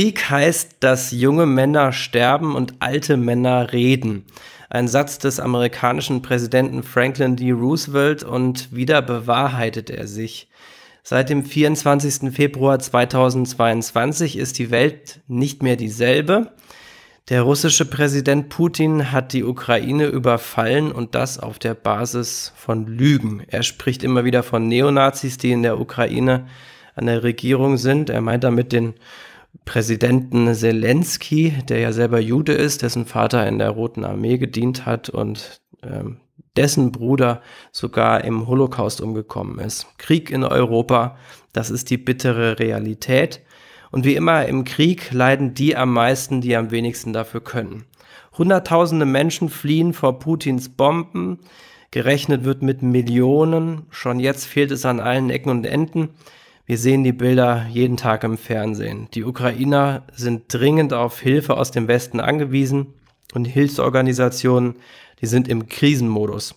Krieg heißt, dass junge Männer sterben und alte Männer reden. Ein Satz des amerikanischen Präsidenten Franklin D. Roosevelt und wieder bewahrheitet er sich. Seit dem 24. Februar 2022 ist die Welt nicht mehr dieselbe. Der russische Präsident Putin hat die Ukraine überfallen und das auf der Basis von Lügen. Er spricht immer wieder von Neonazis, die in der Ukraine an der Regierung sind. Er meint damit den Präsidenten Zelensky, der ja selber Jude ist, dessen Vater in der Roten Armee gedient hat und ähm, dessen Bruder sogar im Holocaust umgekommen ist. Krieg in Europa, das ist die bittere Realität. Und wie immer im Krieg leiden die am meisten, die am wenigsten dafür können. Hunderttausende Menschen fliehen vor Putins Bomben. Gerechnet wird mit Millionen. Schon jetzt fehlt es an allen Ecken und Enden. Wir sehen die Bilder jeden Tag im Fernsehen. Die Ukrainer sind dringend auf Hilfe aus dem Westen angewiesen und Hilfsorganisationen, die sind im Krisenmodus.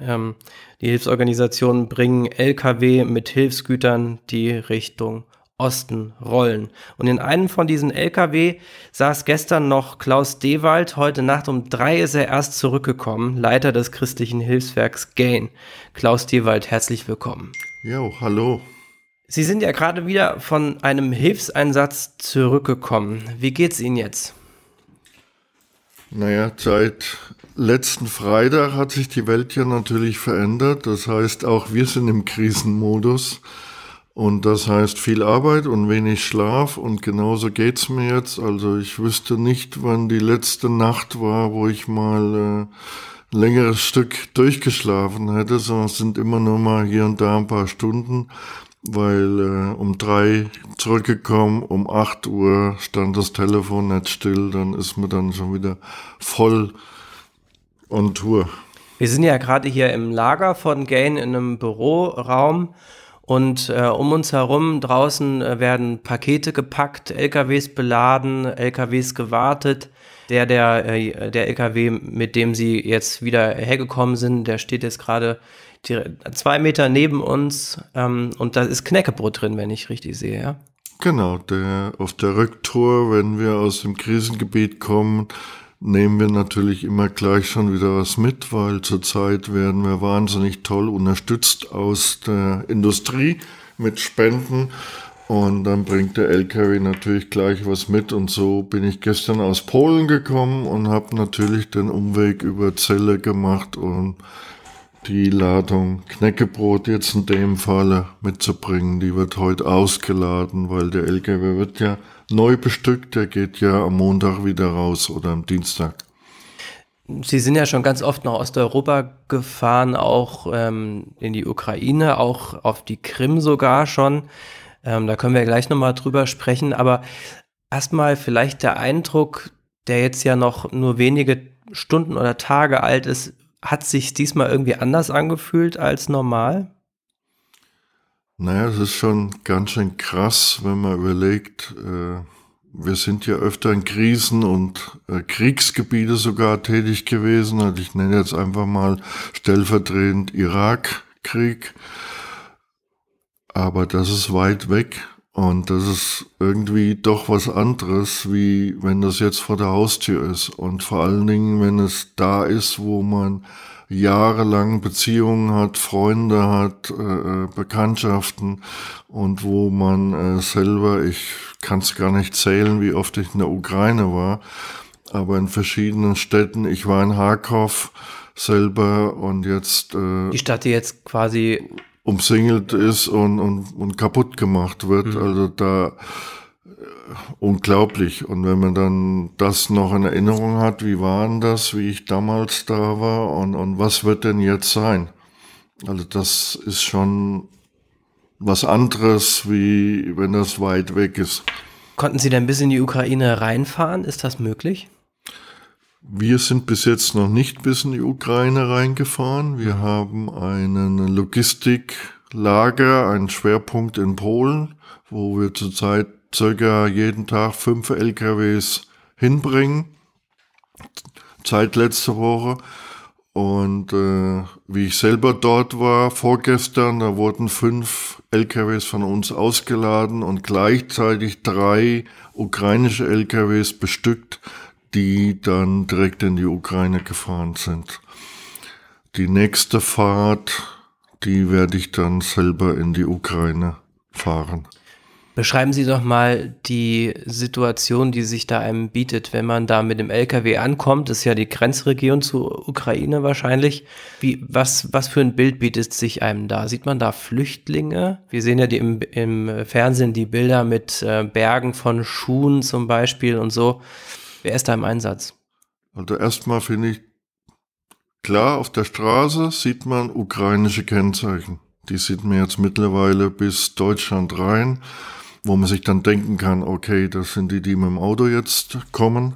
Ähm, die Hilfsorganisationen bringen Lkw mit Hilfsgütern, die Richtung Osten rollen. Und in einem von diesen Lkw saß gestern noch Klaus Dewald. Heute Nacht um drei ist er erst zurückgekommen, Leiter des christlichen Hilfswerks Gain. Klaus Dewald, herzlich willkommen. Jo, hallo. Sie sind ja gerade wieder von einem Hilfseinsatz zurückgekommen. Wie geht's Ihnen jetzt? Naja, seit letzten Freitag hat sich die Welt ja natürlich verändert. Das heißt, auch wir sind im Krisenmodus. Und das heißt viel Arbeit und wenig Schlaf. Und genauso geht's mir jetzt. Also ich wüsste nicht, wann die letzte Nacht war, wo ich mal äh, ein längeres Stück durchgeschlafen hätte, sondern es sind immer nur mal hier und da ein paar Stunden weil äh, um drei zurückgekommen, um acht Uhr stand das Telefon nicht still, dann ist man dann schon wieder voll on Tour. Wir sind ja gerade hier im Lager von Gain in einem Büroraum und äh, um uns herum draußen äh, werden Pakete gepackt, LKWs beladen, LKWs gewartet. Der, der, äh, der LKW, mit dem sie jetzt wieder hergekommen sind, der steht jetzt gerade zwei Meter neben uns ähm, und da ist Knäckebrot drin, wenn ich richtig sehe, ja? Genau, der, auf der Rücktour, wenn wir aus dem Krisengebiet kommen, nehmen wir natürlich immer gleich schon wieder was mit, weil zurzeit werden wir wahnsinnig toll unterstützt aus der Industrie mit Spenden. Und dann bringt der LKW natürlich gleich was mit. Und so bin ich gestern aus Polen gekommen und habe natürlich den Umweg über Zelle gemacht und die Ladung Knäckebrot jetzt in dem Falle mitzubringen. Die wird heute ausgeladen, weil der LKW wird ja neu bestückt. Der geht ja am Montag wieder raus oder am Dienstag. Sie sind ja schon ganz oft nach Osteuropa gefahren, auch ähm, in die Ukraine, auch auf die Krim sogar schon. Ähm, da können wir gleich nochmal drüber sprechen. Aber erstmal vielleicht der Eindruck, der jetzt ja noch nur wenige Stunden oder Tage alt ist, hat sich diesmal irgendwie anders angefühlt als normal? Naja, es ist schon ganz schön krass, wenn man überlegt, äh, wir sind ja öfter in Krisen und äh, Kriegsgebiete sogar tätig gewesen. Also ich nenne jetzt einfach mal stellvertretend Irakkrieg. Aber das ist weit weg und das ist irgendwie doch was anderes, wie wenn das jetzt vor der Haustür ist. Und vor allen Dingen, wenn es da ist, wo man jahrelang Beziehungen hat, Freunde hat, äh, äh Bekanntschaften und wo man äh, selber, ich kann es gar nicht zählen, wie oft ich in der Ukraine war, aber in verschiedenen Städten. Ich war in Harkov selber und jetzt. Äh, Die Stadt, die jetzt quasi umsingelt ist und, und, und kaputt gemacht wird. Mhm. Also da äh, unglaublich. Und wenn man dann das noch in Erinnerung hat, wie waren das, wie ich damals da war und, und was wird denn jetzt sein? Also das ist schon was anderes, wie wenn das weit weg ist. Konnten Sie denn bis in die Ukraine reinfahren? Ist das möglich? Wir sind bis jetzt noch nicht bis in die Ukraine reingefahren. Wir haben einen Logistiklager, einen Schwerpunkt in Polen, wo wir zurzeit circa jeden Tag fünf LKWs hinbringen. Seit letzte Woche. Und äh, wie ich selber dort war, vorgestern, da wurden fünf LKWs von uns ausgeladen und gleichzeitig drei ukrainische LKWs bestückt, die dann direkt in die Ukraine gefahren sind. Die nächste Fahrt, die werde ich dann selber in die Ukraine fahren. Beschreiben Sie doch mal die Situation, die sich da einem bietet, wenn man da mit dem LKW ankommt. Das ist ja die Grenzregion zur Ukraine wahrscheinlich. Wie, was, was für ein Bild bietet sich einem da? Sieht man da Flüchtlinge? Wir sehen ja die im, im Fernsehen die Bilder mit äh, Bergen von Schuhen zum Beispiel und so. Wer ist da im Einsatz? Also erstmal finde ich klar, auf der Straße sieht man ukrainische Kennzeichen. Die sieht man jetzt mittlerweile bis Deutschland rein wo man sich dann denken kann, okay, das sind die, die mit dem Auto jetzt kommen.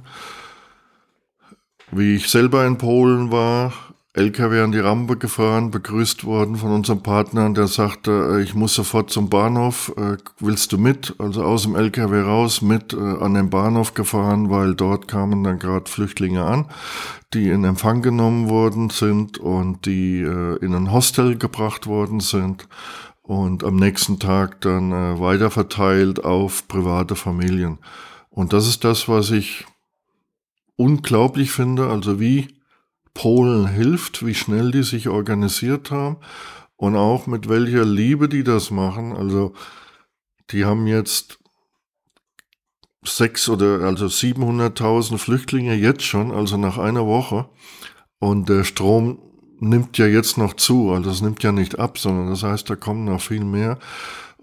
Wie ich selber in Polen war, LKW an die Rampe gefahren, begrüßt worden von unserem Partner, der sagte, äh, ich muss sofort zum Bahnhof, äh, willst du mit? Also aus dem LKW raus, mit äh, an den Bahnhof gefahren, weil dort kamen dann gerade Flüchtlinge an, die in Empfang genommen worden sind und die in ein Hostel gebracht worden sind und am nächsten Tag dann weiter verteilt auf private Familien. Und das ist das, was ich unglaublich finde, also wie Polen hilft, wie schnell die sich organisiert haben und auch mit welcher Liebe die das machen. Also die haben jetzt sechs oder also 700.000 Flüchtlinge jetzt schon, also nach einer Woche. Und der Strom nimmt ja jetzt noch zu, also es nimmt ja nicht ab, sondern das heißt, da kommen noch viel mehr.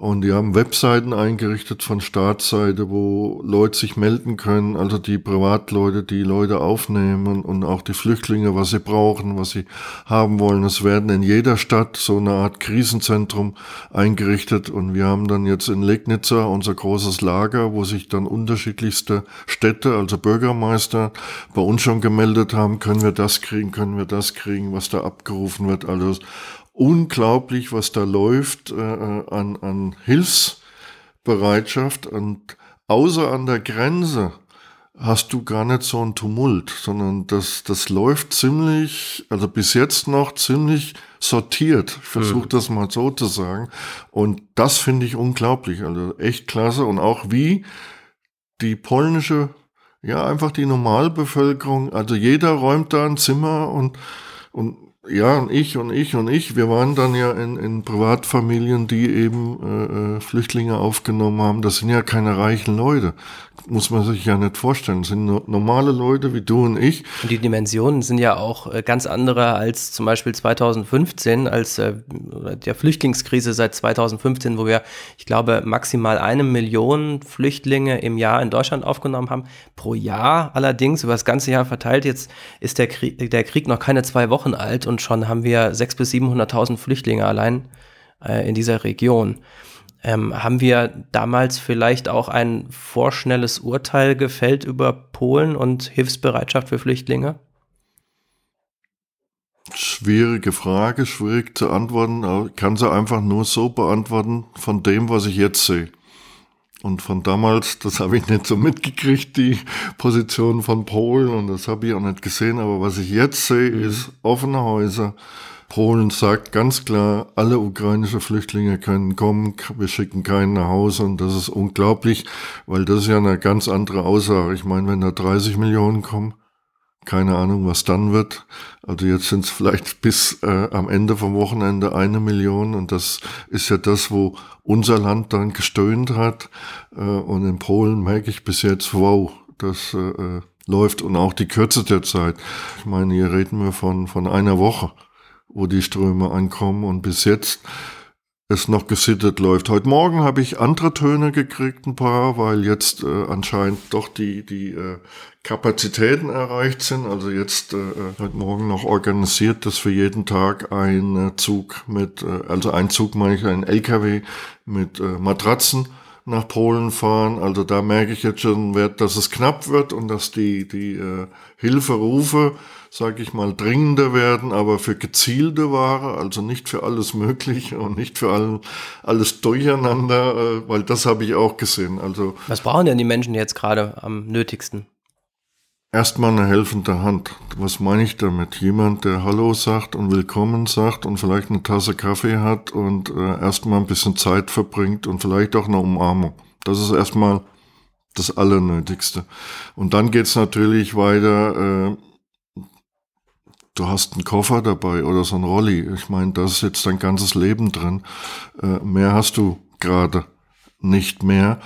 Und die haben Webseiten eingerichtet von Staatsseite, wo Leute sich melden können, also die Privatleute, die Leute aufnehmen und auch die Flüchtlinge, was sie brauchen, was sie haben wollen. Es werden in jeder Stadt so eine Art Krisenzentrum eingerichtet. Und wir haben dann jetzt in Legnitzer unser großes Lager, wo sich dann unterschiedlichste Städte, also Bürgermeister bei uns schon gemeldet haben, können wir das kriegen, können wir das kriegen, was da abgerufen wird, alles unglaublich, was da läuft äh, an, an Hilfsbereitschaft und außer an der Grenze hast du gar nicht so einen Tumult, sondern das, das läuft ziemlich, also bis jetzt noch ziemlich sortiert. Ich versuche mhm. das mal so zu sagen. Und das finde ich unglaublich, also echt klasse. Und auch wie die polnische, ja, einfach die Normalbevölkerung, also jeder räumt da ein Zimmer und, und ja, und ich und ich und ich, wir waren dann ja in, in Privatfamilien, die eben äh, äh Flüchtlinge aufgenommen haben. Das sind ja keine reichen Leute muss man sich ja nicht vorstellen. Das sind normale Leute wie du und ich. Und die Dimensionen sind ja auch äh, ganz andere als zum Beispiel 2015, als äh, der Flüchtlingskrise seit 2015, wo wir, ich glaube, maximal eine Million Flüchtlinge im Jahr in Deutschland aufgenommen haben. Pro Jahr allerdings, über das ganze Jahr verteilt. Jetzt ist der Krieg, der Krieg noch keine zwei Wochen alt und schon haben wir sechs bis 700.000 Flüchtlinge allein äh, in dieser Region. Ähm, haben wir damals vielleicht auch ein vorschnelles Urteil gefällt über Polen und Hilfsbereitschaft für Flüchtlinge? Schwierige Frage, schwierig zu antworten. Ich kann sie einfach nur so beantworten von dem, was ich jetzt sehe. Und von damals, das habe ich nicht so mitgekriegt, die Position von Polen, und das habe ich auch nicht gesehen, aber was ich jetzt sehe, mhm. ist offene Häuser, Polen sagt ganz klar, alle ukrainische Flüchtlinge können kommen, wir schicken keinen nach Hause. Und das ist unglaublich, weil das ist ja eine ganz andere Aussage. Ich meine, wenn da 30 Millionen kommen, keine Ahnung, was dann wird. Also jetzt sind es vielleicht bis äh, am Ende vom Wochenende eine Million und das ist ja das, wo unser Land dann gestöhnt hat. Äh, und in Polen merke ich bis jetzt, wow, das äh, äh läuft und auch die Kürze der Zeit. Ich meine, hier reden wir von, von einer Woche wo die Ströme ankommen und bis jetzt es noch gesittet läuft. Heute Morgen habe ich andere Töne gekriegt, ein paar, weil jetzt äh, anscheinend doch die, die äh, Kapazitäten erreicht sind. Also jetzt äh, äh heute Morgen noch organisiert, dass für jeden Tag ein äh, Zug mit, äh, also ein Zug meine ich, ein LKW mit äh, Matratzen nach Polen fahren. Also da merke ich jetzt schon, dass es knapp wird und dass die, die äh, Hilferufe sage ich mal, dringender werden, aber für gezielte Ware, also nicht für alles Mögliche und nicht für all, alles durcheinander, äh, weil das habe ich auch gesehen. Also Was brauchen denn die Menschen jetzt gerade am nötigsten? Erstmal eine helfende Hand. Was meine ich damit? Jemand, der Hallo sagt und Willkommen sagt und vielleicht eine Tasse Kaffee hat und äh, erstmal ein bisschen Zeit verbringt und vielleicht auch eine Umarmung. Das ist erstmal das Allernötigste. Und dann geht's natürlich weiter. Äh, du hast einen Koffer dabei oder so ein Rolli. Ich meine, da ist jetzt dein ganzes Leben drin. Äh, mehr hast du gerade nicht mehr.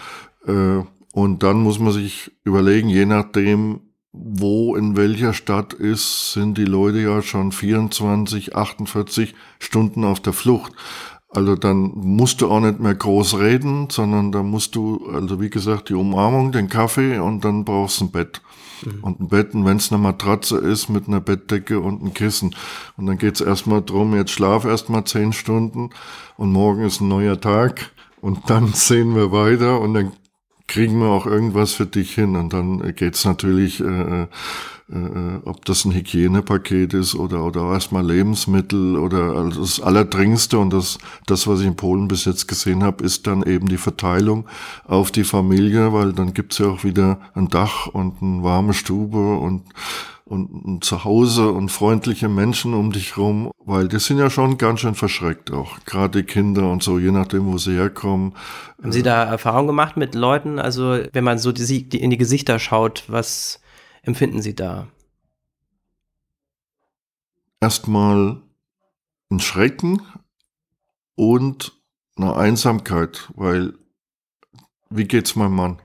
Äh, und dann muss man sich überlegen, je nachdem, wo in welcher Stadt ist, sind die Leute ja schon 24, 48 Stunden auf der Flucht. Also dann musst du auch nicht mehr groß reden, sondern da musst du, also wie gesagt, die Umarmung, den Kaffee und dann brauchst du ein Bett. Mhm. Und ein Bett, und wenn es eine Matratze ist mit einer Bettdecke und einem Kissen. Und dann geht's erstmal drum, jetzt schlaf erstmal zehn Stunden und morgen ist ein neuer Tag und dann sehen wir weiter und dann kriegen wir auch irgendwas für dich hin. Und dann geht's natürlich, äh, äh, äh, ob das ein Hygienepaket ist oder, oder erstmal Lebensmittel oder also das Allerdringendste. Und das, das, was ich in Polen bis jetzt gesehen habe, ist dann eben die Verteilung auf die Familie, weil dann gibt's ja auch wieder ein Dach und eine warme Stube und und ein Zuhause und freundliche Menschen um dich rum, weil die sind ja schon ganz schön verschreckt auch, gerade die Kinder und so, je nachdem, wo sie herkommen. Haben Sie da Erfahrung gemacht mit Leuten? Also wenn man so die, die in die Gesichter schaut, was empfinden Sie da? Erstmal ein Schrecken und eine Einsamkeit, weil wie geht's meinem Mann?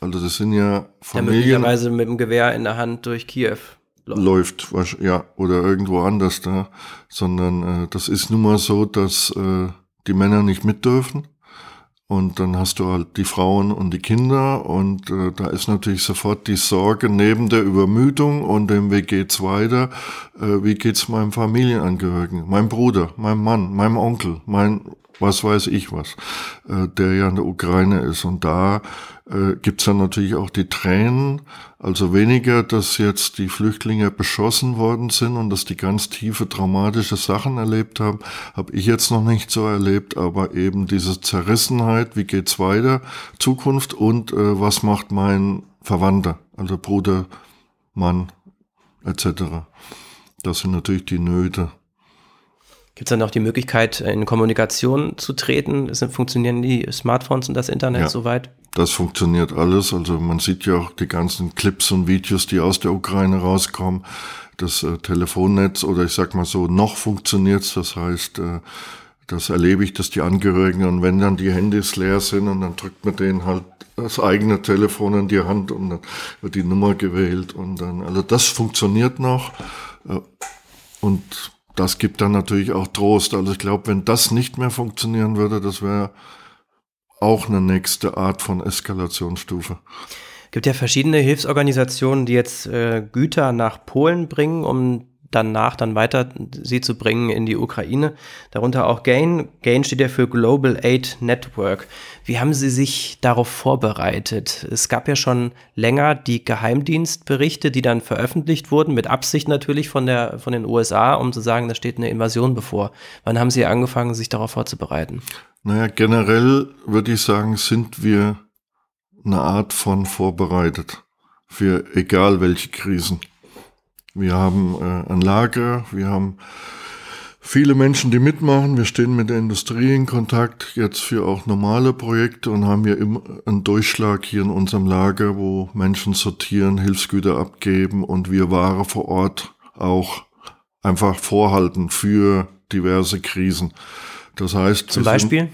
Also das sind ja Familien. Der möglicherweise mit dem Gewehr in der Hand durch Kiew läuft. läuft ja, oder irgendwo anders da. Sondern äh, das ist nun mal so, dass äh, die Männer nicht mit dürfen. Und dann hast du halt die Frauen und die Kinder und äh, da ist natürlich sofort die Sorge neben der Übermüdung und dem, wie geht's weiter, äh, wie geht's meinem Familienangehörigen, meinem Bruder, meinem Mann, meinem Onkel, mein was weiß ich was, äh, der ja in der Ukraine ist. Und da äh, gibt's dann natürlich auch die Tränen. Also weniger, dass jetzt die Flüchtlinge beschossen worden sind und dass die ganz tiefe traumatische Sachen erlebt haben, habe ich jetzt noch nicht so erlebt, aber eben diese Zerrissenheit, wie geht's weiter, Zukunft und äh, was macht mein Verwandter, also Bruder, Mann etc. Das sind natürlich die Nöte. Gibt es dann auch die Möglichkeit, in Kommunikation zu treten? Funktionieren die Smartphones und das Internet ja, soweit? Das funktioniert alles. Also man sieht ja auch die ganzen Clips und Videos, die aus der Ukraine rauskommen. Das äh, Telefonnetz oder ich sag mal so, noch funktioniert's. Das heißt, äh, das erlebe ich, dass die Angehörigen und wenn dann die Handys leer sind und dann drückt man denen halt das eigene Telefon in die Hand und dann wird die Nummer gewählt und dann, also das funktioniert noch. Äh, und das gibt dann natürlich auch Trost. Also ich glaube, wenn das nicht mehr funktionieren würde, das wäre auch eine nächste Art von Eskalationsstufe. Es gibt ja verschiedene Hilfsorganisationen, die jetzt äh, Güter nach Polen bringen, um danach dann weiter sie zu bringen in die Ukraine. Darunter auch GAIN. GAIN steht ja für Global Aid Network. Wie haben Sie sich darauf vorbereitet? Es gab ja schon länger die Geheimdienstberichte, die dann veröffentlicht wurden, mit Absicht natürlich von, der, von den USA, um zu sagen, da steht eine Invasion bevor. Wann haben Sie angefangen, sich darauf vorzubereiten? Naja, generell würde ich sagen, sind wir eine Art von vorbereitet für egal welche Krisen. Wir haben äh, ein Lager, wir haben viele Menschen, die mitmachen. Wir stehen mit der Industrie in Kontakt, jetzt für auch normale Projekte und haben hier immer einen Durchschlag hier in unserem Lager, wo Menschen sortieren, Hilfsgüter abgeben und wir Ware vor Ort auch einfach vorhalten für diverse Krisen. Das heißt, zum Beispiel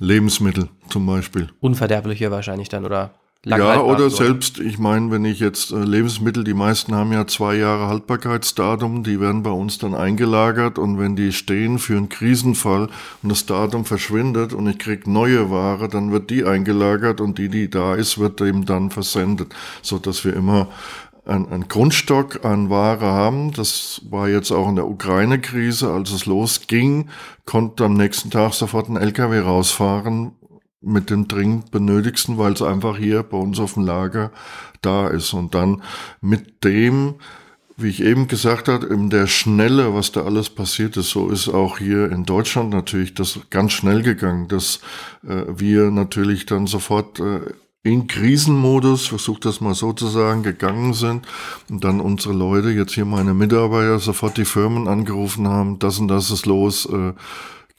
Lebensmittel zum Beispiel. Unverderbliche wahrscheinlich dann, oder? Ja, oder selbst, ich meine, wenn ich jetzt äh, Lebensmittel, die meisten haben ja zwei Jahre Haltbarkeitsdatum, die werden bei uns dann eingelagert und wenn die stehen für einen Krisenfall und das Datum verschwindet und ich krieg neue Ware, dann wird die eingelagert und die, die da ist, wird eben dann versendet, so dass wir immer ein, Grundstock an Ware haben. Das war jetzt auch in der Ukraine-Krise, als es losging, konnte am nächsten Tag sofort ein LKW rausfahren, mit dem dringend benötigsten, weil es einfach hier bei uns auf dem Lager da ist. Und dann mit dem, wie ich eben gesagt habe, in der Schnelle, was da alles passiert ist, so ist auch hier in Deutschland natürlich das ganz schnell gegangen, dass äh, wir natürlich dann sofort äh, in Krisenmodus, versuch das mal so zu sagen, gegangen sind und dann unsere Leute, jetzt hier meine Mitarbeiter, sofort die Firmen angerufen haben, das und das ist los, äh,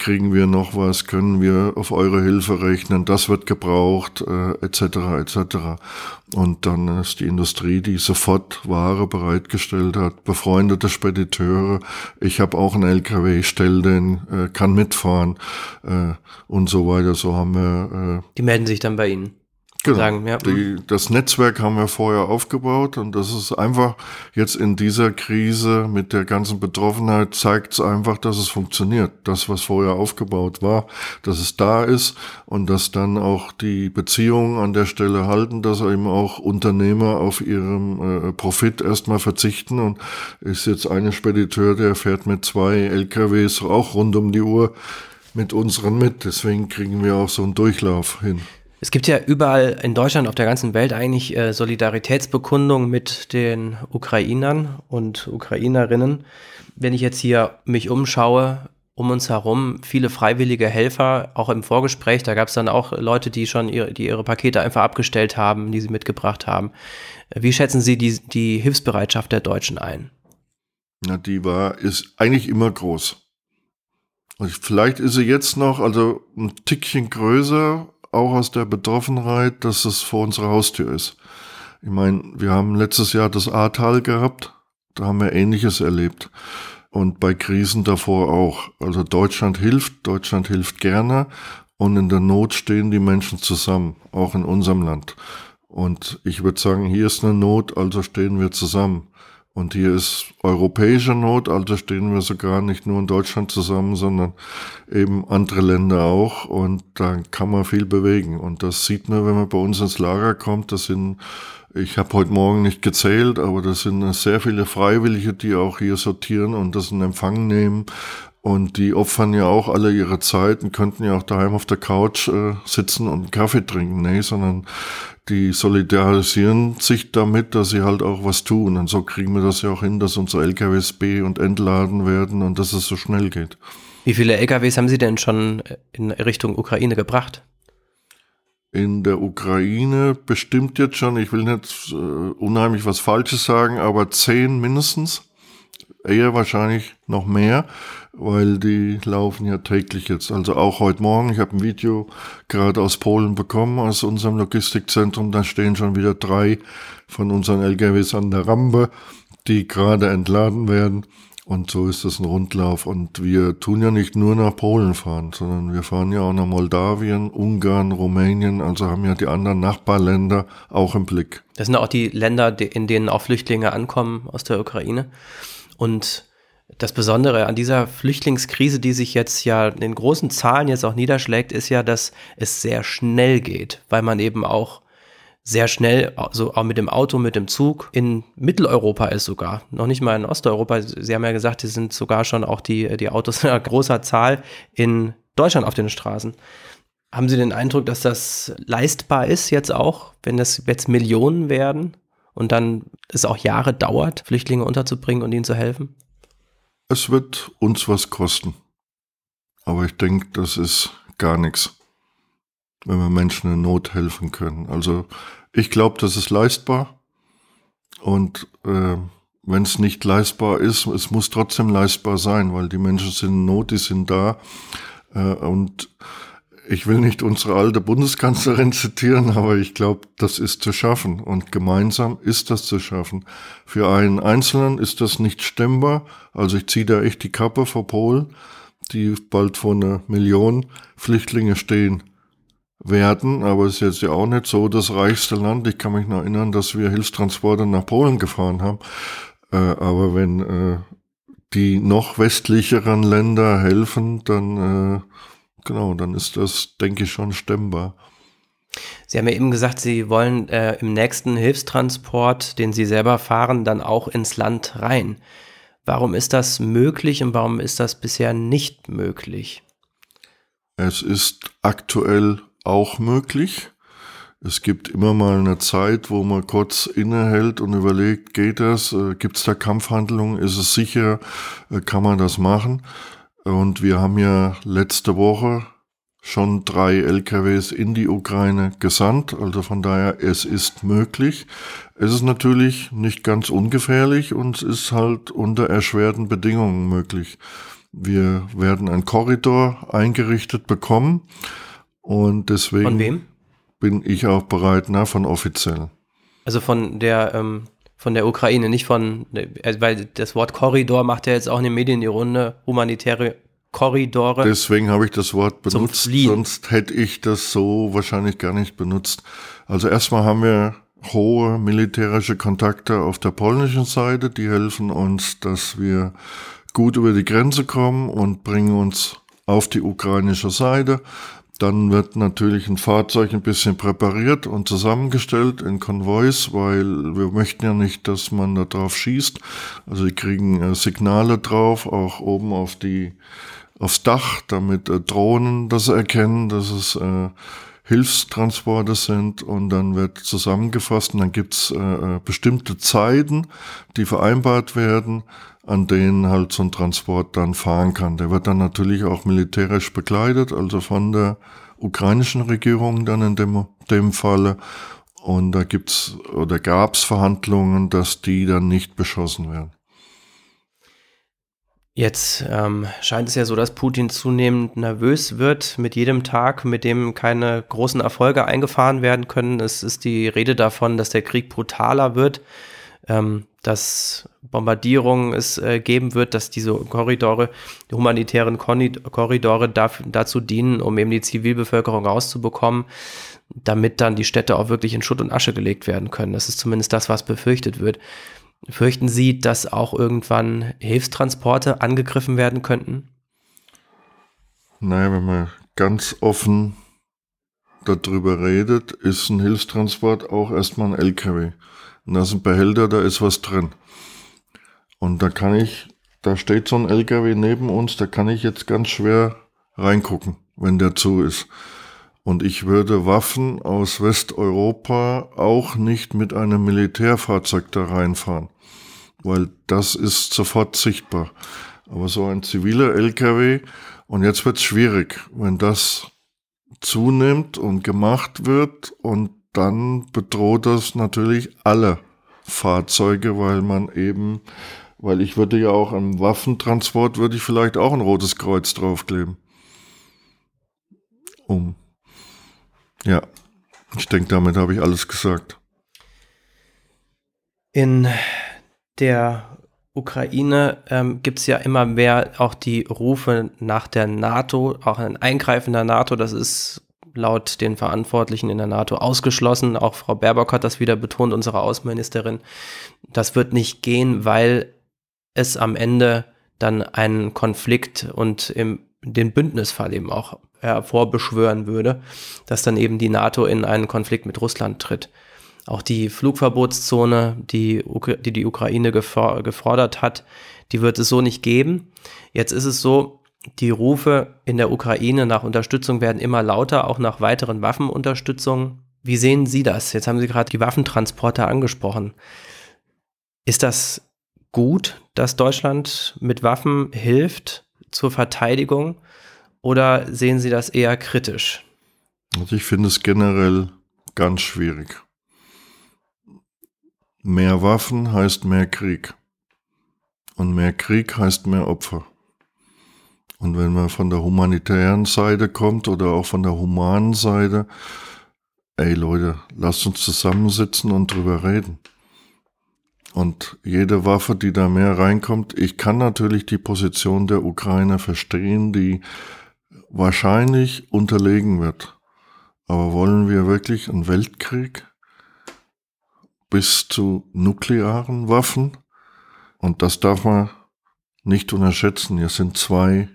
kriegen wir noch was, können wir auf eure Hilfe rechnen, das wird gebraucht, äh, etc. etc. Und dann ist die Industrie, die sofort Ware bereitgestellt hat, befreundete Spediteure, ich habe auch einen LKW, stell den, äh, kann mitfahren äh, und so weiter. So haben wir. Äh, die melden sich dann bei Ihnen. Genau. Sagen, ja. Die, das Netzwerk haben wir vorher aufgebaut und das ist einfach jetzt in dieser Krise mit der ganzen Betroffenheit zeigt es einfach, dass es funktioniert. Das, was vorher aufgebaut war, dass es da ist und dass dann auch die Beziehungen an der Stelle halten, dass eben auch Unternehmer auf ihrem äh, Profit erstmal verzichten und ist jetzt eine Spediteur, der fährt mit zwei LKWs auch rund um die Uhr mit unseren mit. Deswegen kriegen wir auch so einen Durchlauf hin. Es gibt ja überall in Deutschland, auf der ganzen Welt eigentlich äh, Solidaritätsbekundungen mit den Ukrainern und Ukrainerinnen. Wenn ich jetzt hier mich umschaue, um uns herum viele freiwillige Helfer, auch im Vorgespräch, da gab es dann auch Leute, die schon ihre, die ihre Pakete einfach abgestellt haben, die sie mitgebracht haben. Wie schätzen Sie die, die Hilfsbereitschaft der Deutschen ein? Na, die war, ist eigentlich immer groß. Vielleicht ist sie jetzt noch, also ein Tickchen größer, auch aus der Betroffenheit, dass es vor unserer Haustür ist. Ich meine, wir haben letztes Jahr das Ahrtal gehabt, da haben wir Ähnliches erlebt. Und bei Krisen davor auch. Also Deutschland hilft, Deutschland hilft gerne und in der Not stehen die Menschen zusammen, auch in unserem Land. Und ich würde sagen, hier ist eine Not, also stehen wir zusammen. Und hier ist europäische Not, also stehen wir sogar nicht nur in Deutschland zusammen, sondern eben andere Länder auch. Und da kann man viel bewegen. Und das sieht man, wenn man bei uns ins Lager kommt. Das sind, ich habe heute Morgen nicht gezählt, aber das sind sehr viele Freiwillige, die auch hier sortieren und das in Empfang nehmen. Und die opfern ja auch alle ihre Zeit und könnten ja auch daheim auf der Couch äh, sitzen und einen Kaffee trinken. Nee, sondern die solidarisieren sich damit, dass sie halt auch was tun. Und so kriegen wir das ja auch hin, dass unsere LKWs be- und entladen werden und dass es so schnell geht. Wie viele LKWs haben Sie denn schon in Richtung Ukraine gebracht? In der Ukraine bestimmt jetzt schon, ich will nicht äh, unheimlich was Falsches sagen, aber zehn mindestens. Eher wahrscheinlich noch mehr weil die laufen ja täglich jetzt. Also auch heute Morgen, ich habe ein Video gerade aus Polen bekommen, aus unserem Logistikzentrum, da stehen schon wieder drei von unseren LKWs an der Rampe, die gerade entladen werden. Und so ist das ein Rundlauf. Und wir tun ja nicht nur nach Polen fahren, sondern wir fahren ja auch nach Moldawien, Ungarn, Rumänien, also haben ja die anderen Nachbarländer auch im Blick. Das sind auch die Länder, in denen auch Flüchtlinge ankommen aus der Ukraine. Und das Besondere an dieser Flüchtlingskrise, die sich jetzt ja in großen Zahlen jetzt auch niederschlägt, ist ja, dass es sehr schnell geht, weil man eben auch sehr schnell, also auch mit dem Auto, mit dem Zug in Mitteleuropa ist sogar, noch nicht mal in Osteuropa. Sie haben ja gesagt, sie sind sogar schon auch die, die Autos in großer Zahl in Deutschland auf den Straßen. Haben Sie den Eindruck, dass das leistbar ist jetzt auch, wenn das jetzt Millionen werden und dann es auch Jahre dauert, Flüchtlinge unterzubringen und ihnen zu helfen? Es wird uns was kosten. Aber ich denke, das ist gar nichts, wenn wir Menschen in Not helfen können. Also ich glaube, das ist leistbar. Und äh, wenn es nicht leistbar ist, es muss trotzdem leistbar sein, weil die Menschen sind in Not, die sind da. Äh, und ich will nicht unsere alte Bundeskanzlerin zitieren, aber ich glaube, das ist zu schaffen. Und gemeinsam ist das zu schaffen. Für einen Einzelnen ist das nicht stemmbar. Also ich ziehe da echt die Kappe vor Polen, die bald vor einer Million Flüchtlinge stehen werden. Aber es ist jetzt ja auch nicht so das reichste Land. Ich kann mich noch erinnern, dass wir Hilfstransporte nach Polen gefahren haben. Äh, aber wenn äh, die noch westlicheren Länder helfen, dann... Äh, Genau, dann ist das, denke ich, schon stemmbar. Sie haben ja eben gesagt, Sie wollen äh, im nächsten Hilfstransport, den Sie selber fahren, dann auch ins Land rein. Warum ist das möglich und warum ist das bisher nicht möglich? Es ist aktuell auch möglich. Es gibt immer mal eine Zeit, wo man kurz innehält und überlegt, geht das? Äh, gibt es da Kampfhandlungen? Ist es sicher? Äh, kann man das machen? Und wir haben ja letzte Woche schon drei LKWs in die Ukraine gesandt. Also von daher, es ist möglich. Es ist natürlich nicht ganz ungefährlich und es ist halt unter erschwerten Bedingungen möglich. Wir werden einen Korridor eingerichtet bekommen und deswegen Von wem? bin ich auch bereit, na, von offiziell. Also von der, ähm, von der Ukraine, nicht von, äh, weil das Wort Korridor macht ja jetzt auch in den Medien die Runde, humanitäre Korridore. Deswegen habe ich das Wort benutzt, sonst hätte ich das so wahrscheinlich gar nicht benutzt. Also erstmal haben wir hohe militärische Kontakte auf der polnischen Seite, die helfen uns, dass wir gut über die Grenze kommen und bringen uns auf die ukrainische Seite. Dann wird natürlich ein Fahrzeug ein bisschen präpariert und zusammengestellt in Konvois, weil wir möchten ja nicht, dass man da drauf schießt. Also die kriegen äh, Signale drauf, auch oben auf die aufs Dach, damit äh, Drohnen das erkennen, dass es äh, Hilfstransporte sind und dann wird zusammengefasst und dann gibt's äh, äh, bestimmte Zeiten, die vereinbart werden, an denen halt so ein Transport dann fahren kann. Der wird dann natürlich auch militärisch begleitet, also von der ukrainischen Regierung dann in dem, dem Falle. Und da gibt's oder gab's Verhandlungen, dass die dann nicht beschossen werden. Jetzt ähm, scheint es ja so, dass Putin zunehmend nervös wird mit jedem Tag, mit dem keine großen Erfolge eingefahren werden können. Es ist die Rede davon, dass der Krieg brutaler wird, ähm, dass Bombardierungen es äh, geben wird, dass diese Korridore, die humanitären Korri- Korridore dafür, dazu dienen, um eben die Zivilbevölkerung rauszubekommen, damit dann die Städte auch wirklich in Schutt und Asche gelegt werden können. Das ist zumindest das, was befürchtet wird. Fürchten Sie, dass auch irgendwann Hilfstransporte angegriffen werden könnten? Naja, wenn man ganz offen darüber redet, ist ein Hilfstransport auch erstmal ein LKW. Und da ist Behälter, da ist was drin. Und da kann ich, da steht so ein LKW neben uns, da kann ich jetzt ganz schwer reingucken, wenn der zu ist. Und ich würde Waffen aus Westeuropa auch nicht mit einem Militärfahrzeug da reinfahren, weil das ist sofort sichtbar. Aber so ein ziviler LKW, und jetzt wird's schwierig, wenn das zunimmt und gemacht wird und dann bedroht das natürlich alle Fahrzeuge, weil man eben, weil ich würde ja auch am Waffentransport würde ich vielleicht auch ein rotes Kreuz draufkleben. Um. Ja, ich denke, damit habe ich alles gesagt. In der Ukraine ähm, gibt es ja immer mehr auch die Rufe nach der NATO, auch ein Eingreifen der NATO. Das ist laut den Verantwortlichen in der NATO ausgeschlossen. Auch Frau Baerbock hat das wieder betont, unsere Außenministerin. Das wird nicht gehen, weil es am Ende dann einen Konflikt und im, den Bündnisfall eben auch hervorbeschwören würde, dass dann eben die NATO in einen Konflikt mit Russland tritt. Auch die Flugverbotszone, die die, die Ukraine gefor gefordert hat, die wird es so nicht geben. Jetzt ist es so, die Rufe in der Ukraine nach Unterstützung werden immer lauter, auch nach weiteren Waffenunterstützungen. Wie sehen Sie das? Jetzt haben Sie gerade die Waffentransporter angesprochen. Ist das gut, dass Deutschland mit Waffen hilft zur Verteidigung oder sehen Sie das eher kritisch? Also ich finde es generell ganz schwierig. Mehr Waffen heißt mehr Krieg. Und mehr Krieg heißt mehr Opfer. Und wenn man von der humanitären Seite kommt oder auch von der humanen Seite, ey Leute, lasst uns zusammensitzen und drüber reden. Und jede Waffe, die da mehr reinkommt, ich kann natürlich die Position der Ukraine verstehen, die wahrscheinlich unterlegen wird. Aber wollen wir wirklich einen Weltkrieg bis zu nuklearen Waffen? Und das darf man nicht unterschätzen. Hier sind zwei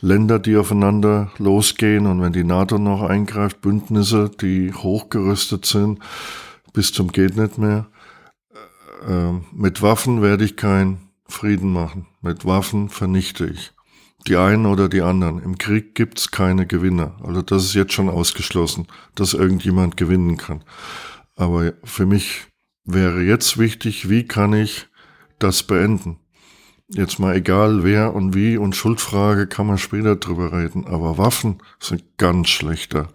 Länder, die aufeinander losgehen. Und wenn die NATO noch eingreift, Bündnisse, die hochgerüstet sind, bis zum geht nicht mehr. Äh, mit Waffen werde ich keinen Frieden machen. Mit Waffen vernichte ich. Die einen oder die anderen. Im Krieg gibt's keine Gewinner. Also das ist jetzt schon ausgeschlossen, dass irgendjemand gewinnen kann. Aber für mich wäre jetzt wichtig, wie kann ich das beenden? Jetzt mal egal wer und wie und Schuldfrage kann man später drüber reden, aber Waffen sind ganz schlechter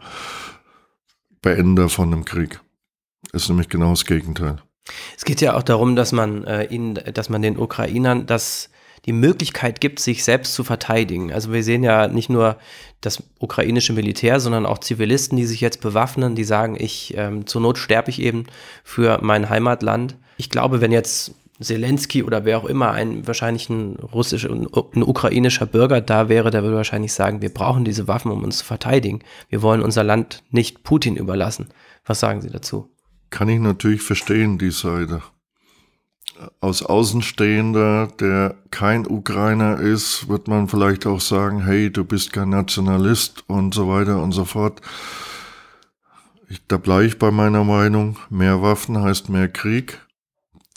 Beender von einem Krieg. Ist nämlich genau das Gegenteil. Es geht ja auch darum, dass man äh, ihnen, dass man den Ukrainern das die Möglichkeit gibt, sich selbst zu verteidigen. Also wir sehen ja nicht nur das ukrainische Militär, sondern auch Zivilisten, die sich jetzt bewaffnen, die sagen, ich ähm, zur Not sterbe ich eben für mein Heimatland. Ich glaube, wenn jetzt Zelensky oder wer auch immer ein wahrscheinlich ein russischer, ein ukrainischer Bürger da wäre, der würde wahrscheinlich sagen, wir brauchen diese Waffen, um uns zu verteidigen. Wir wollen unser Land nicht Putin überlassen. Was sagen Sie dazu? Kann ich natürlich verstehen, die Seite aus Außenstehender, der kein Ukrainer ist, wird man vielleicht auch sagen, hey, du bist kein Nationalist und so weiter und so fort. Ich, da bleibe ich bei meiner Meinung, mehr Waffen heißt mehr Krieg.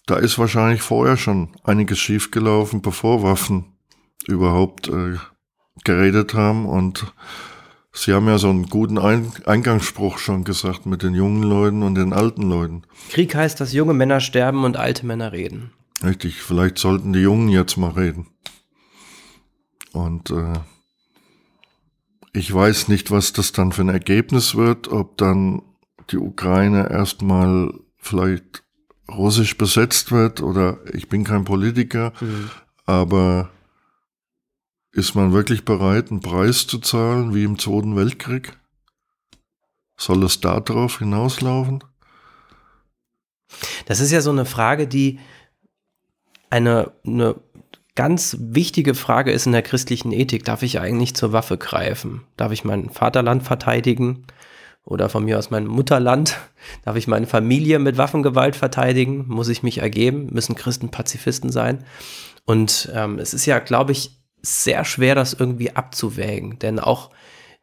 Da ist wahrscheinlich vorher schon einiges schiefgelaufen, bevor Waffen überhaupt äh, geredet haben und Sie haben ja so einen guten Eingangsspruch schon gesagt mit den jungen Leuten und den alten Leuten. Krieg heißt, dass junge Männer sterben und alte Männer reden. Richtig, vielleicht sollten die Jungen jetzt mal reden. Und äh, ich weiß nicht, was das dann für ein Ergebnis wird, ob dann die Ukraine erstmal vielleicht russisch besetzt wird oder ich bin kein Politiker, mhm. aber ist man wirklich bereit, einen Preis zu zahlen wie im Zweiten Weltkrieg? Soll es darauf hinauslaufen? Das ist ja so eine Frage, die eine, eine ganz wichtige Frage ist in der christlichen Ethik. Darf ich eigentlich zur Waffe greifen? Darf ich mein Vaterland verteidigen? Oder von mir aus mein Mutterland? Darf ich meine Familie mit Waffengewalt verteidigen? Muss ich mich ergeben? Müssen Christen Pazifisten sein? Und ähm, es ist ja, glaube ich, sehr schwer, das irgendwie abzuwägen. Denn auch